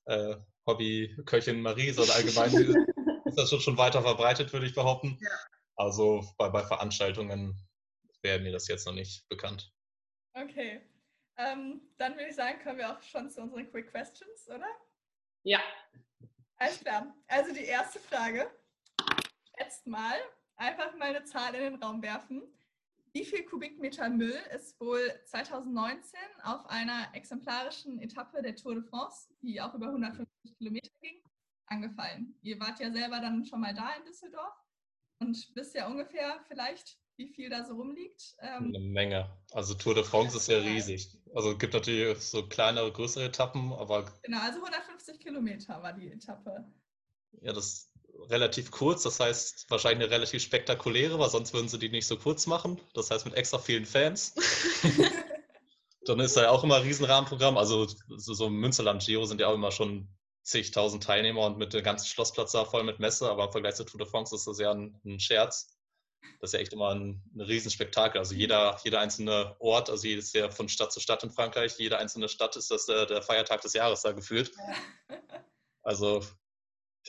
äh, Hobbyköchin Marie, sondern allgemein ist das schon, schon weiter verbreitet, würde ich behaupten. Ja. Also bei, bei Veranstaltungen wäre mir das jetzt noch nicht bekannt. Okay. Ähm, dann würde ich sagen, kommen wir auch schon zu unseren Quick Questions, oder? Ja, Alles klar. Also die erste Frage. Schätzt mal, einfach mal eine Zahl in den Raum werfen. Wie viel Kubikmeter Müll ist wohl 2019 auf einer exemplarischen Etappe der Tour de France, die auch über 150 Kilometer ging, angefallen? Ihr wart ja selber dann schon mal da in Düsseldorf und wisst ja ungefähr vielleicht, wie viel da so rumliegt. Ähm, Eine Menge. Also Tour de France ist ja riesig. Also es gibt natürlich so kleinere, größere Etappen, aber genau, also 150 Kilometer war die Etappe. ja, das ist relativ kurz. Das heißt wahrscheinlich eine relativ spektakuläre, weil sonst würden sie die nicht so kurz machen. Das heißt mit extra vielen Fans. Dann ist da ja auch immer ein Riesenrahmenprogramm. Also so, so Münsterland Giro sind ja auch immer schon zigtausend Teilnehmer und mit dem ganzen Schlossplatz da voll mit Messe. Aber im Vergleich zur Tour de France ist das ja ein, ein Scherz. Das ist ja echt immer ein, ein Riesenspektakel. Also jeder, jeder einzelne Ort, also jedes Jahr von Stadt zu Stadt in Frankreich, jede einzelne Stadt ist das der, der Feiertag des Jahres da gefühlt. Also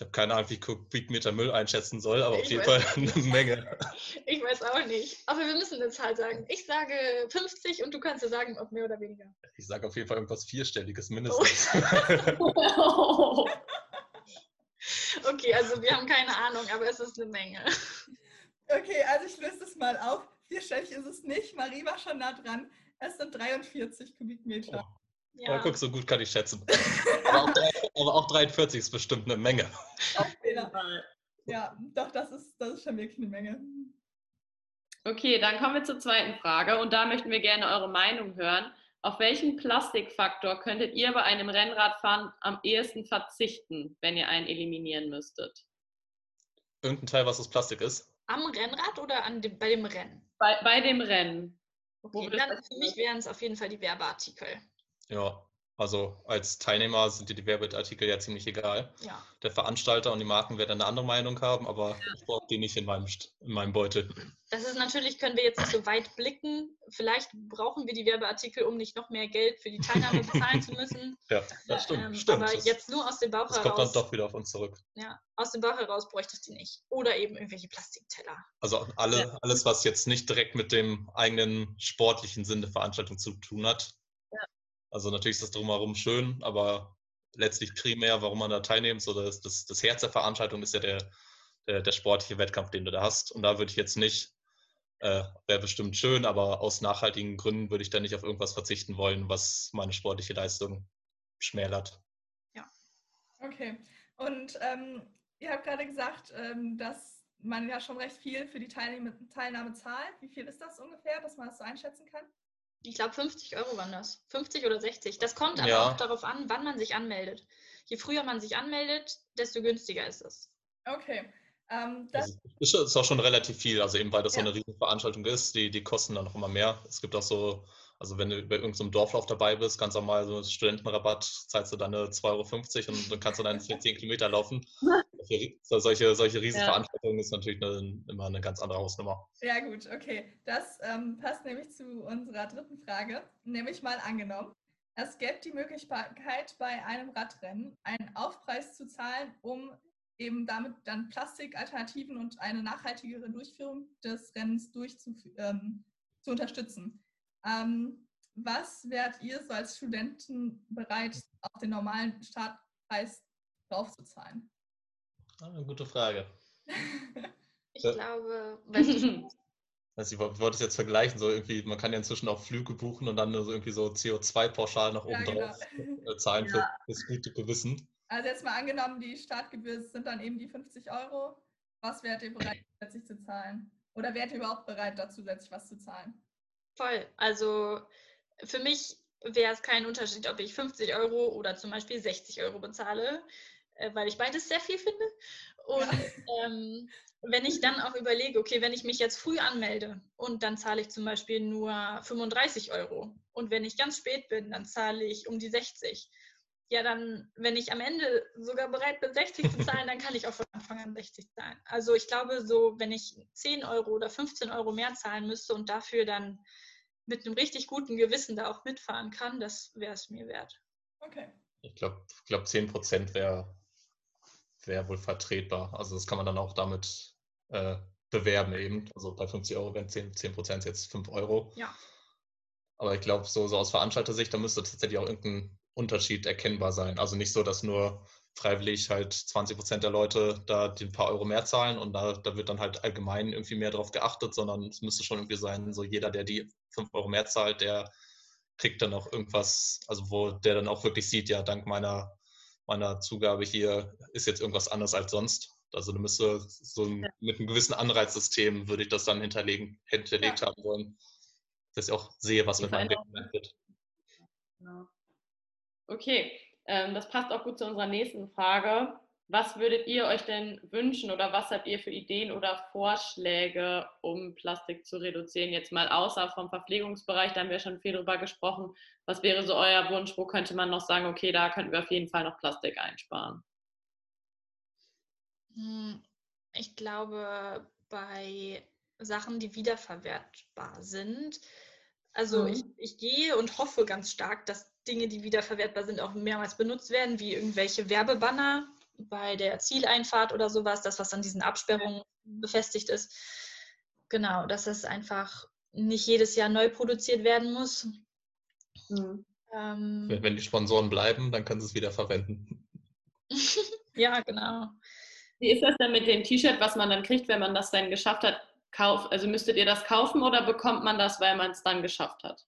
ich habe keine Ahnung, wie ich Kubikmeter Müll einschätzen soll, aber auf Ich jeden weiß Fall eine Menge. Ich weiß auch nicht. Aber wir müssen eine Zahl sagen. Ich sage 50 und du kannst dir sagen, ob mehr oder weniger. Ich sage auf jeden Fall irgendwas Vierstelliges mindestens. Okay, also wir haben keine Ahnung, aber es ist eine Menge. Okay, also ich löse das mal auf. Vierstellig ist es nicht. Marie war schon nah dran. Es sind 43 Kubikmeter. Ja. guck, so gut kann ich schätzen. aber, auch drei, aber, auch 43 ist bestimmt eine Menge. Ja, doch, das ist, das ist schon wirklich eine Menge. Okay, dann kommen wir zur zweiten Frage und da möchten wir gerne eure Meinung hören. Auf welchen Plastikfaktor könntet ihr bei einem Rennradfahren am ehesten verzichten, wenn ihr einen eliminieren müsstet? Irgendein Teil, was aus Plastik ist? Am Rennrad oder an dem, bei dem Rennen? Bei, bei dem Rennen. Okay, dann für mich wären es auf jeden Fall die Werbeartikel. Ja, also als Teilnehmer sind dir die Werbeartikel ja ziemlich egal. Ja. Der Veranstalter und die Marken werden eine andere Meinung haben, aber ja. ich brauche die nicht in meinem, in meinem Beutel. Das ist natürlich, können wir jetzt nicht so weit blicken. Vielleicht brauchen wir die Werbeartikel, um nicht noch mehr Geld für die Teilnahme bezahlen zu müssen. Ja, das stimmt. Ähm, stimmt. Aber jetzt nur aus dem Bauch das heraus. Das kommt dann doch wieder auf uns zurück. Ja, aus dem Bauch heraus bräuchte ich die nicht. Oder eben irgendwelche Plastikteller. Also alle, ja. alles, was jetzt nicht direkt mit dem eigenen sportlichen Sinn der Veranstaltung zu tun hat, also natürlich ist das drumherum schön, aber letztlich primär, warum man da teilnimmt, so das, das, das Herz der Veranstaltung ist ja der, der, der, sportliche Wettkampf, den du da hast. Und da würde ich jetzt nicht, äh, wäre bestimmt schön, aber aus nachhaltigen Gründen würde ich da nicht auf irgendwas verzichten wollen, was meine sportliche Leistung schmälert. Ja. Okay. Und ähm, ihr habt gerade gesagt, ähm, dass man ja schon recht viel für die Teilnahme, Teilnahme zahlt. Wie viel ist das ungefähr, dass man das so einschätzen kann? Ich glaube, 50 Euro waren das. 50 oder 60. Das kommt aber ja. auch darauf an, wann man sich anmeldet. Je früher man sich anmeldet, desto günstiger ist es. Okay. Ähm, das also, ist auch schon relativ viel. Also eben weil das ja. so eine riesige Veranstaltung ist, die, die kosten dann noch immer mehr. Es gibt auch so also wenn du bei irgendeinem Dorflauf dabei bist, ganz normal so Studentenrabatt, zahlst du dann 2,50 Euro und dann kannst du dann 10 Kilometer laufen. solche, solche Riesenveranstaltungen ja. ist natürlich eine, immer eine ganz andere Hausnummer. Ja gut, okay. Das ähm, passt nämlich zu unserer dritten Frage. Nämlich mal angenommen, es gäbe die Möglichkeit, bei einem Radrennen einen Aufpreis zu zahlen, um eben damit dann Plastikalternativen und eine nachhaltigere Durchführung des Rennens ähm, zu unterstützen. Ähm, was wärt ihr so als Studenten bereit, auf den normalen Startpreis draufzuzahlen? Eine gute Frage. ich glaube, Also ich wollte es jetzt vergleichen, so irgendwie, man kann ja inzwischen auch Flüge buchen und dann so irgendwie so CO2-Pauschal nach oben ja, drauf genau. Äh, zahlen ja. für das gute Gewissen. Also jetzt mal angenommen, die Startgebühr sind dann eben die 50 Euro. Was wärt ihr bereit, zusätzlich zu zahlen? Oder wärt ihr überhaupt bereit, da zusätzlich was zu zahlen? Voll. Also für mich wäre es kein Unterschied, ob ich 50 Euro oder zum Beispiel 60 Euro bezahle, weil ich beides sehr viel finde. Und ja. ähm, wenn ich dann auch überlege, okay, wenn ich mich jetzt früh anmelde und dann zahle ich zum Beispiel nur 35 Euro und wenn ich ganz spät bin, dann zahle ich um die 60. Ja, dann, wenn ich am Ende sogar bereit bin, 60 zu zahlen, dann kann ich auch von Anfang an 60 zahlen. Also ich glaube, so, wenn ich 10 Euro oder 15 Euro mehr zahlen müsste und dafür dann mit einem richtig guten Gewissen da auch mitfahren kann, das wäre es mir wert. Okay. Ich glaube, ich glaub 10 Prozent wäre wär wohl vertretbar. Also das kann man dann auch damit äh, bewerben eben. Also bei 50 Euro wären 10, 10 Prozent jetzt 5 Euro. Ja. Aber ich glaube, so, so aus Veranstalter-Sicht, da müsste tatsächlich auch irgendein Unterschied erkennbar sein. Also nicht so, dass nur freiwillig halt 20 Prozent der Leute da den paar Euro mehr zahlen und da, da wird dann halt allgemein irgendwie mehr drauf geachtet, sondern es müsste schon irgendwie sein, so jeder, der die 5 Euro mehr zahlt, der kriegt dann auch irgendwas, also wo der dann auch wirklich sieht, ja, dank meiner, meiner Zugabe hier ist jetzt irgendwas anderes als sonst. Also du müsste so ein, mit einem gewissen Anreizsystem würde ich das dann hinterlegen, hinterlegt ja. haben wollen, dass ich auch sehe, was mit meinem Geld wird. Genau. Okay, ähm, das passt auch gut zu unserer nächsten Frage. Was würdet ihr euch denn wünschen oder was habt ihr für Ideen oder Vorschläge, um Plastik zu reduzieren? Jetzt mal außer vom Verpflegungsbereich, da haben wir schon viel drüber gesprochen. Was wäre so euer Wunsch? Wo könnte man noch sagen, okay, da könnten wir auf jeden Fall noch Plastik einsparen? Hm, ich glaube, bei Sachen, die wiederverwertbar sind, also mhm. ich, ich gehe und hoffe ganz stark, dass Dinge, die wiederverwertbar sind, auch mehrmals benutzt werden, wie irgendwelche Werbebanner bei der Zieleinfahrt oder sowas, das, was an diesen Absperrungen befestigt ist. Genau, dass es einfach nicht jedes Jahr neu produziert werden muss. Mhm. Ähm, wenn die Sponsoren bleiben, dann können sie es wieder verwenden. ja, genau. Wie ist das denn mit dem T-Shirt, was man dann kriegt, wenn man das dann geschafft hat? Kauf, also müsstet ihr das kaufen oder bekommt man das, weil man es dann geschafft hat?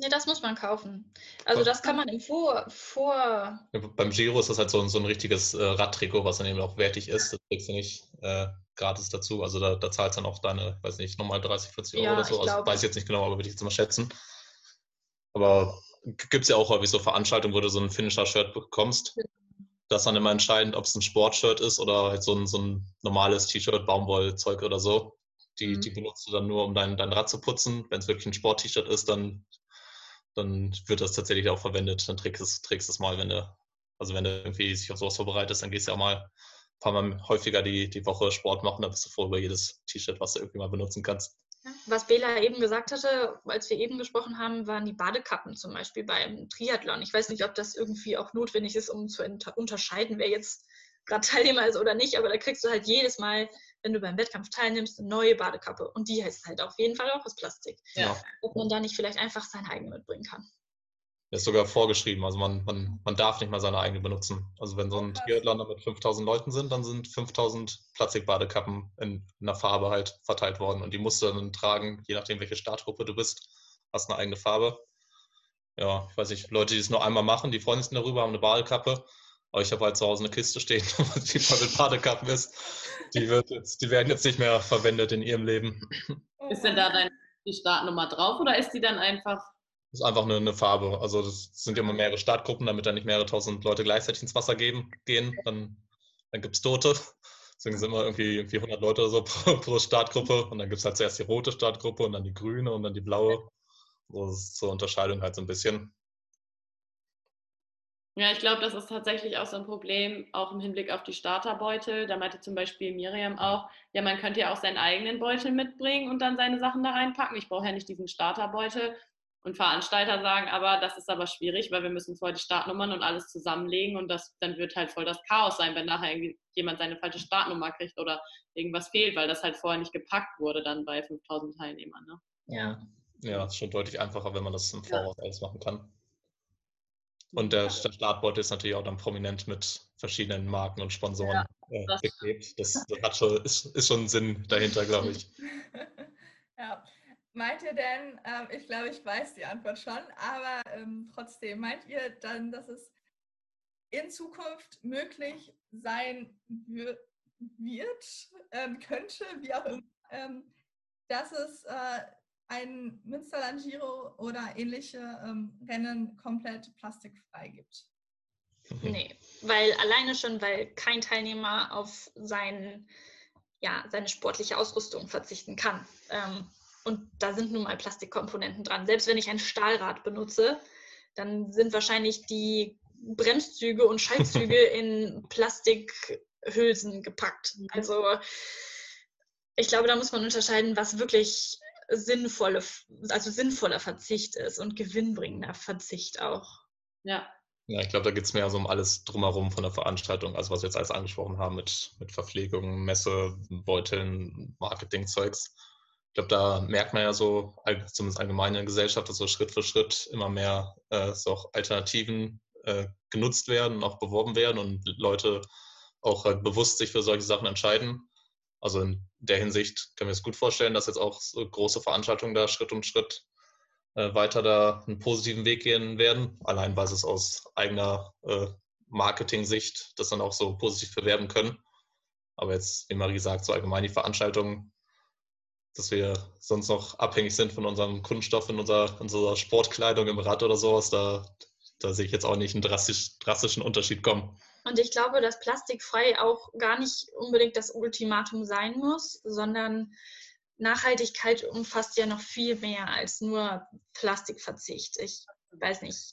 Nee, das muss man kaufen. Also das kann man im Vor... vor beim Giro ist das halt so, so ein richtiges äh, Radtrikot, was dann eben auch wertig ist. Das kriegst du nicht äh, gratis dazu. Also da, da zahlst du dann auch deine, weiß nicht, nochmal 30, 40 Euro Ja, oder so. ich Also glaub- weiß ich jetzt nicht genau, aber würde ich jetzt mal schätzen. Aber gibt es ja auch häufig so Veranstaltungen, wo du so ein Finisher-Shirt bekommst. Das ist dann immer entscheidend, ob es ein Sportshirt ist oder halt so ein, so ein normales T-Shirt, Baumwollzeug oder so. Die, Mhm. die benutzt du dann nur, um dein, dein Rad zu putzen. Wenn es wirklich ein Sport-T-Shirt ist, dann, dann wird das tatsächlich auch verwendet. Dann trägst du es, es mal, wenn du, also wenn du irgendwie sich auf sowas vorbereitest, dann gehst du ja auch mal ein paar Mal häufiger die, die Woche Sport machen, dann bist du froh über jedes T-Shirt, was du irgendwie mal benutzen kannst. Was Bela eben gesagt hatte, als wir eben gesprochen haben, waren die Badekappen zum Beispiel beim Triathlon. Ich weiß nicht, ob das irgendwie auch notwendig ist, um zu unter- unterscheiden, wer jetzt gerade Teilnehmer ist oder nicht, aber da kriegst du halt jedes Mal, wenn du beim Wettkampf teilnimmst, eine neue Badekappe. Und die heißt halt auf jeden Fall auch aus Plastik. Ja. Ob man da nicht vielleicht einfach seine eigene mitbringen kann. Das ist sogar vorgeschrieben, also man, man, man darf nicht mal seine eigene benutzen. Also wenn so ein da mit 5000 Leuten sind, dann sind 5000 Plastikbadekappen in einer Farbe halt verteilt worden und die musst du dann tragen, je nachdem welche Startgruppe du bist, hast eine eigene Farbe. Ja, ich weiß nicht, Leute, die es nur einmal machen, die freuen sich darüber, haben eine Badekappe, aber ich habe halt zu Hause eine Kiste stehen, die voll mit Badekappen ist. Die, wird jetzt, die werden jetzt nicht mehr verwendet in ihrem Leben. Oh Ist denn da deine die Startnummer drauf oder ist die dann einfach Das ist einfach eine, eine Farbe. Also das sind ja immer mehrere Startgruppen, damit dann nicht mehrere tausend Leute gleichzeitig ins Wasser geben, gehen. Dann, dann gibt es Tote. Deswegen sind immer irgendwie, irgendwie 100 Leute oder so pro, pro Startgruppe. Und dann gibt es halt zuerst die rote Startgruppe und dann die grüne und dann die blaue. So ist zur Unterscheidung halt so ein bisschen. Ja, ich glaube, das ist tatsächlich auch so ein Problem, auch im Hinblick auf die Starterbeutel. Da meinte zum Beispiel Miriam auch, ja, man könnte ja auch seinen eigenen Beutel mitbringen und dann seine Sachen da reinpacken. Ich brauche ja nicht diesen Starterbeutel. Und Veranstalter sagen aber, das ist aber schwierig, weil wir müssen vorher die Startnummern und alles zusammenlegen und das, dann wird halt voll das Chaos sein, wenn nachher irgendwie jemand seine falsche Startnummer kriegt oder irgendwas fehlt, weil das halt vorher nicht gepackt wurde dann bei 5000 Teilnehmern. Ne? Ja. Ja, ist schon deutlich einfacher, wenn man das im Ja. Voraus alles machen kann. Und der, der Startbeutel ist natürlich auch dann prominent mit verschiedenen Marken und Sponsoren äh, das- geklebt. Das, das hat schon, ist, ist schon ein Sinn dahinter, glaube ich. ja. Meint ihr denn, ähm, ich glaube, ich weiß die Antwort schon, aber ähm, trotzdem, meint ihr dann, dass es in Zukunft möglich sein wird, ähm, könnte, wie auch immer, ähm, dass es äh, ein Münsterland Giro oder ähnliche ähm, Rennen komplett plastikfrei gibt? Nee, weil alleine schon, weil kein Teilnehmer auf sein, ja, seine sportliche Ausrüstung verzichten kann. Ähm, und da sind nun mal Plastikkomponenten dran. Selbst wenn ich ein Stahlrad benutze, dann sind wahrscheinlich die Bremszüge und Schaltzüge in Plastikhülsen gepackt. Also ich glaube, da muss man unterscheiden, was wirklich sinnvolle, also sinnvoller Verzicht ist und gewinnbringender Verzicht auch. Ja, Ja, ich glaube, da geht es mehr so um alles drumherum von der Veranstaltung, also was wir jetzt alles angesprochen haben mit, mit Verpflegung, Messe, Beuteln, Marketingzeugs. Ich glaube, da merkt man ja so, zumindest allgemein in der Gesellschaft, dass so Schritt für Schritt immer mehr äh, so auch Alternativen äh, genutzt werden und auch beworben werden und Leute auch halt bewusst sich für solche Sachen entscheiden. Also in der Hinsicht können wir es gut vorstellen, dass jetzt auch so große Veranstaltungen da Schritt um Schritt äh, weiter da einen positiven Weg gehen werden. Allein weil sie es aus eigener äh, Marketing-Sicht das dann auch so positiv bewerben können. Aber jetzt, wie Marie sagt, so allgemein die Veranstaltungen, dass wir sonst noch abhängig sind von unserem Kunststoff in unserer, unserer Sportkleidung im Rad oder sowas, da, da sehe ich jetzt auch nicht einen drastisch, drastischen Unterschied kommen. Und ich glaube, dass plastikfrei auch gar nicht unbedingt das Ultimatum sein muss, sondern Nachhaltigkeit umfasst ja noch viel mehr als nur Plastikverzicht. Ich weiß nicht.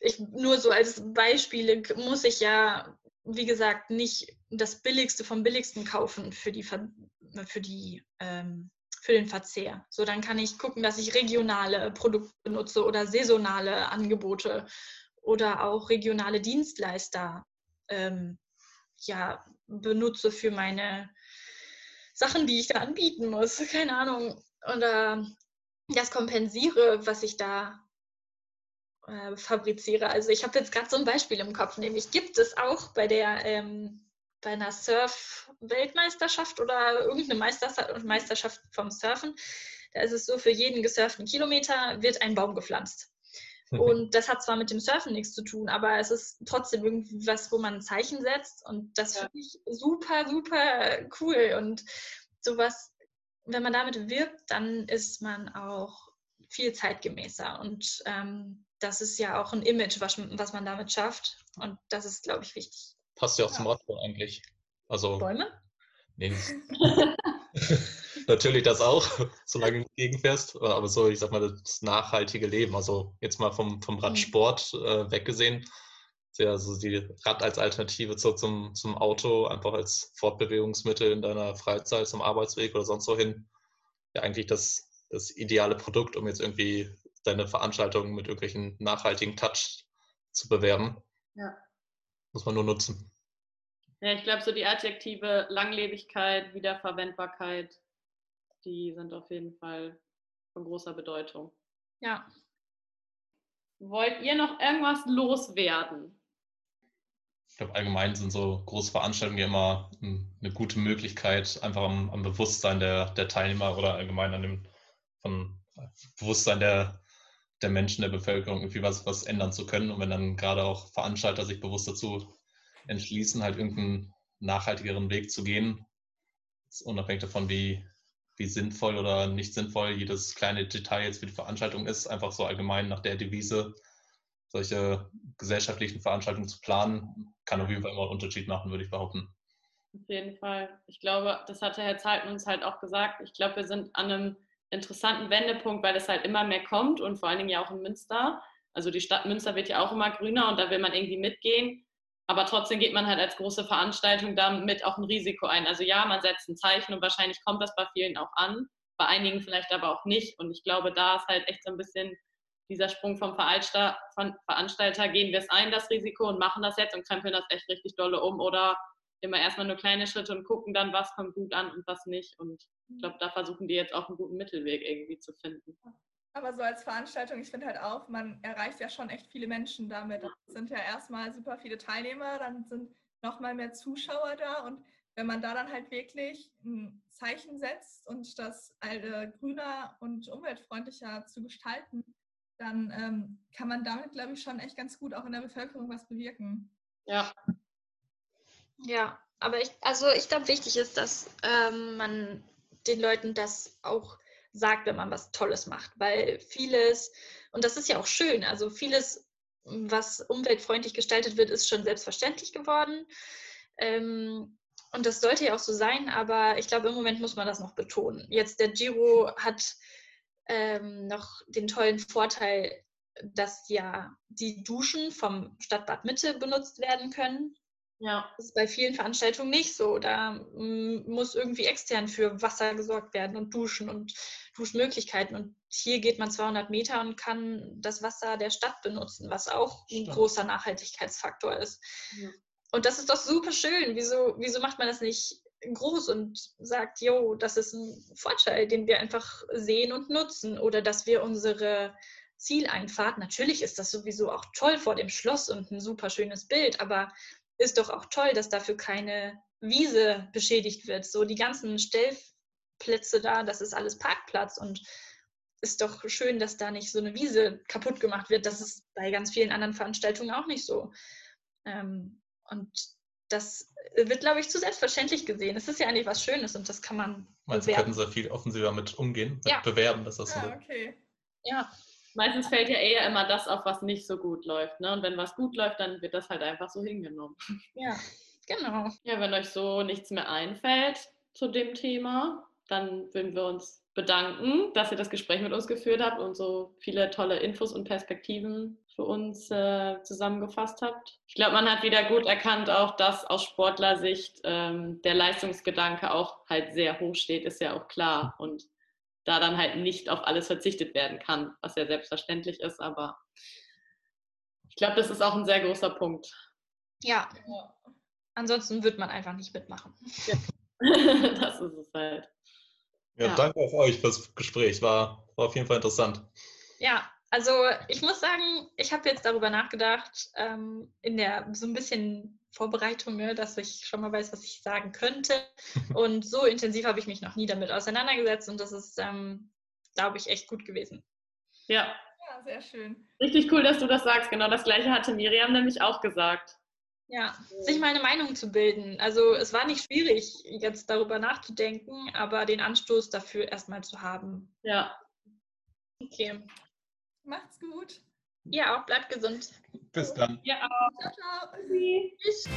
Ich, nur so als Beispiele muss ich ja, wie gesagt, nicht das Billigste vom Billigsten kaufen für, die, für, die, ähm, für den Verzehr. So, dann kann ich gucken, dass ich regionale Produkte benutze oder saisonale Angebote oder auch regionale Dienstleister ähm, ja, benutze für meine Sachen, die ich da anbieten muss. Keine Ahnung. Oder das kompensiere, was ich da äh, fabriziere. Also ich habe jetzt gerade so ein Beispiel im Kopf, nämlich gibt es auch bei der ähm, bei einer Surf-Weltmeisterschaft oder irgendeine Meisterschaft, Meisterschaft vom Surfen, Da ist es so, für jeden gesurften Kilometer wird ein Baum gepflanzt. Und das hat zwar mit dem Surfen nichts zu tun, aber es ist trotzdem irgendwie was, wo man ein Zeichen setzt. Und das ja. finde ich super, super cool. Und sowas, wenn man damit wirbt, dann ist man auch viel zeitgemäßer. Und ähm, das ist ja auch ein Image, was, was man damit schafft. Und das ist, glaube ich, wichtig. Passt ja auch ja. zum Radfahren eigentlich. Also, Bäume? Nee, natürlich das auch, solange du gegenfährst. Aber so, ich sag mal, das nachhaltige Leben. Also jetzt mal vom, vom Radsport äh, weggesehen. Ja, also die Rad als Alternative zu, zum, zum Auto, einfach als Fortbewegungsmittel in deiner Freizeit, zum Arbeitsweg oder sonst wohin. Ja, eigentlich das, das ideale Produkt, um jetzt irgendwie deine Veranstaltungen mit irgendwelchen nachhaltigen Touch zu bewerben. Ja. Muss man nur nutzen. Ja, ich glaube, so die Adjektive Langlebigkeit, Wiederverwendbarkeit, die sind auf jeden Fall von großer Bedeutung. Ja. Wollt ihr noch irgendwas loswerden? Ich glaube, allgemein sind so große Veranstaltungen ja immer eine gute Möglichkeit, einfach am, am Bewusstsein der, der, Teilnehmer oder allgemein an dem von Bewusstsein der, der Menschen, der Bevölkerung irgendwie was, was ändern zu können. Und wenn dann gerade auch Veranstalter sich bewusst dazu entschließen, halt irgendeinen nachhaltigeren Weg zu gehen, unabhängig davon, wie, wie sinnvoll oder nicht sinnvoll jedes kleine Detail jetzt für die Veranstaltung ist, einfach so allgemein nach der Devise, solche gesellschaftlichen Veranstaltungen zu planen, kann auf jeden Fall immer einen Unterschied machen, würde ich behaupten. Auf jeden Fall. Ich glaube, das hatte Herr Zeitmann uns halt auch gesagt. Ich glaube, wir sind an einem interessanten Wendepunkt, weil es halt immer mehr kommt und vor allen Dingen ja auch in Münster. Also die Stadt Münster wird ja auch immer grüner und da will man irgendwie mitgehen. Aber trotzdem geht man halt als große Veranstaltung damit auch ein Risiko ein. Also ja, man setzt ein Zeichen und wahrscheinlich kommt das bei vielen auch an, bei einigen vielleicht aber auch nicht. Und ich glaube, da ist halt echt so ein bisschen dieser Sprung vom Veranstalter, von Veranstalter gehen wir es ein, das Risiko, und machen das jetzt und krempeln das echt richtig dolle um oder immer erstmal nur kleine Schritte und gucken dann, was kommt gut an und was nicht. Und ich glaube, da versuchen die jetzt auch einen guten Mittelweg irgendwie zu finden. Aber so als Veranstaltung, ich finde halt auch, man erreicht ja schon echt viele Menschen damit. Es sind ja erstmal super viele Teilnehmer, dann sind nochmal mehr Zuschauer da und wenn man da dann halt wirklich ein Zeichen setzt und das äh, grüner und umweltfreundlicher zu gestalten, dann ähm, kann man damit, glaube ich, schon echt ganz gut auch in der Bevölkerung was bewirken. Ja. Ja, aber ich, also ich glaube, wichtig ist, dass ähm, man den Leuten das auch sagt, wenn man was Tolles macht, weil vieles, und das ist ja auch schön, also vieles, was umweltfreundlich gestaltet wird, ist schon selbstverständlich geworden. Ähm, und das sollte ja auch so sein, aber ich glaube, im Moment muss man das noch betonen. Jetzt der Giro hat ähm, noch den tollen Vorteil, dass ja die Duschen vom Stadtbad Mitte benutzt werden können. Ja. Das ist bei vielen Veranstaltungen nicht so. Da mm, muss irgendwie extern für Wasser gesorgt werden und Duschen und Duschmöglichkeiten. Und hier geht man 200 Meter und kann das Wasser der Stadt benutzen, was auch ein großer Nachhaltigkeitsfaktor ist. Ja. Und das ist doch super schön. Wieso, wieso macht man das nicht groß und sagt, jo, das ist ein Vorteil, den wir einfach sehen und nutzen oder dass wir unsere Zieleinfahrt, natürlich ist das sowieso auch toll vor dem Schloss und ein super schönes Bild, aber ist doch auch toll, dass dafür keine Wiese beschädigt wird. So die ganzen Stellplätze da, das ist alles Parkplatz und ist doch schön, dass da nicht so eine Wiese kaputt gemacht wird. Das ist bei ganz vielen anderen Veranstaltungen auch nicht so. Ähm, und das wird, glaube ich, zu selbstverständlich gesehen. Es ist ja eigentlich was Schönes und das kann man. Meinst du, könnten sie viel offensiver mit umgehen, mit ja. bewerben, dass das ja, so. Okay. Ja. Meistens fällt ja eher immer das auf, was nicht so gut läuft. Ne? Und wenn was gut läuft, dann wird das halt einfach so hingenommen. Ja, genau. Ja, wenn euch so nichts mehr einfällt zu dem Thema, dann würden wir uns bedanken, dass ihr das Gespräch mit uns geführt habt und so viele tolle Infos und Perspektiven für uns äh, zusammengefasst habt. Ich glaube, man hat wieder gut erkannt, auch dass aus Sportlersicht ähm, der Leistungsgedanke auch halt sehr hoch steht, ist ja auch klar. Und da dann halt nicht auf alles verzichtet werden kann, was ja selbstverständlich ist, aber ich glaube, das ist auch ein sehr großer Punkt. Ja. Ansonsten wird man einfach nicht mitmachen. Ja. das ist es halt. Ja, ja, danke auch euch fürs Gespräch. War, war auf jeden Fall interessant. Ja, also ich muss sagen, ich habe jetzt darüber nachgedacht, ähm, in der so ein bisschen Vorbereitung, ne, dass ich schon mal weiß, was ich sagen könnte. Und so intensiv habe ich mich noch nie damit auseinandergesetzt. Und das ist ähm, glaube ich, echt gut gewesen. Ja. Ja, sehr schön. Richtig cool, dass du das sagst. Genau das gleiche hatte Miriam nämlich auch gesagt. Ja, sich meine Meinung zu bilden. Also es war nicht schwierig, jetzt darüber nachzudenken, aber den Anstoß dafür erstmal zu haben. Ja. Okay. Macht's gut. Ja, auch bleibt gesund. Bis dann. Ja, auch. Ciao, ciao. Tschüssi.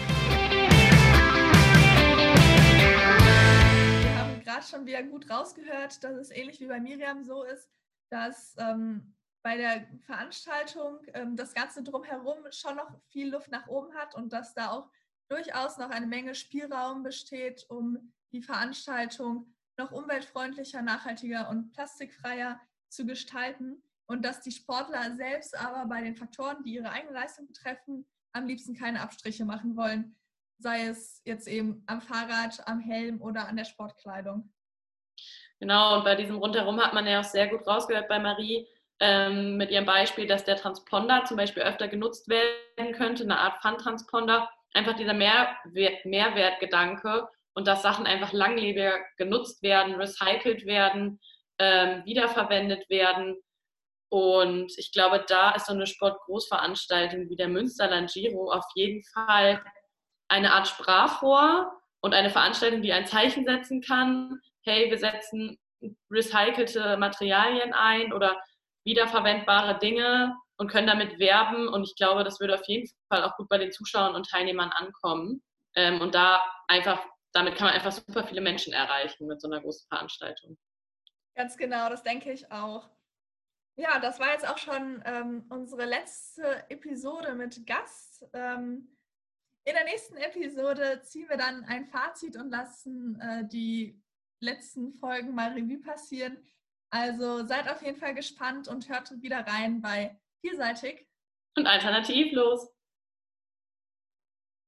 Wir haben gerade schon wieder gut rausgehört, dass es ähnlich wie bei Miriam so ist, dass ähm, bei der Veranstaltung ähm, das Ganze drumherum schon noch viel Luft nach oben hat und dass da auch durchaus noch eine Menge Spielraum besteht, um die Veranstaltung noch umweltfreundlicher, nachhaltiger und plastikfreier zu gestalten und dass die Sportler selbst aber bei den Faktoren, die ihre eigene Leistung betreffen, am liebsten keine Abstriche machen wollen, sei es jetzt eben am Fahrrad, am Helm oder an der Sportkleidung. Genau, und bei diesem Rundherum hat man ja auch sehr gut rausgehört bei Marie ähm, mit ihrem Beispiel, dass der Transponder zum Beispiel öfter genutzt werden könnte, eine Art Fun-Transponder. Einfach dieser Mehrwert, Mehrwertgedanke und dass Sachen einfach langlebiger genutzt werden, recycelt werden, ähm, wiederverwendet werden. Und ich glaube, da ist so eine Sportgroßveranstaltung wie der Münsterland Giro auf jeden Fall eine Art Sprachrohr und eine Veranstaltung, die ein Zeichen setzen kann. Hey, wir setzen recycelte Materialien ein oder wiederverwendbare Dinge und können damit werben. Und ich glaube, das würde auf jeden Fall auch gut bei den Zuschauern und Teilnehmern ankommen. Ähm, und da einfach, damit kann man einfach super viele Menschen erreichen mit so einer großen Veranstaltung. Ganz genau, das denke ich auch. Ja, das war jetzt auch schon ähm, unsere letzte Episode mit Gast. Ähm, in der nächsten Episode ziehen wir dann ein Fazit und lassen äh, die letzten Folgen mal Revue passieren. Also seid auf jeden Fall gespannt und hört wieder rein bei Vielseitig und alternativlos.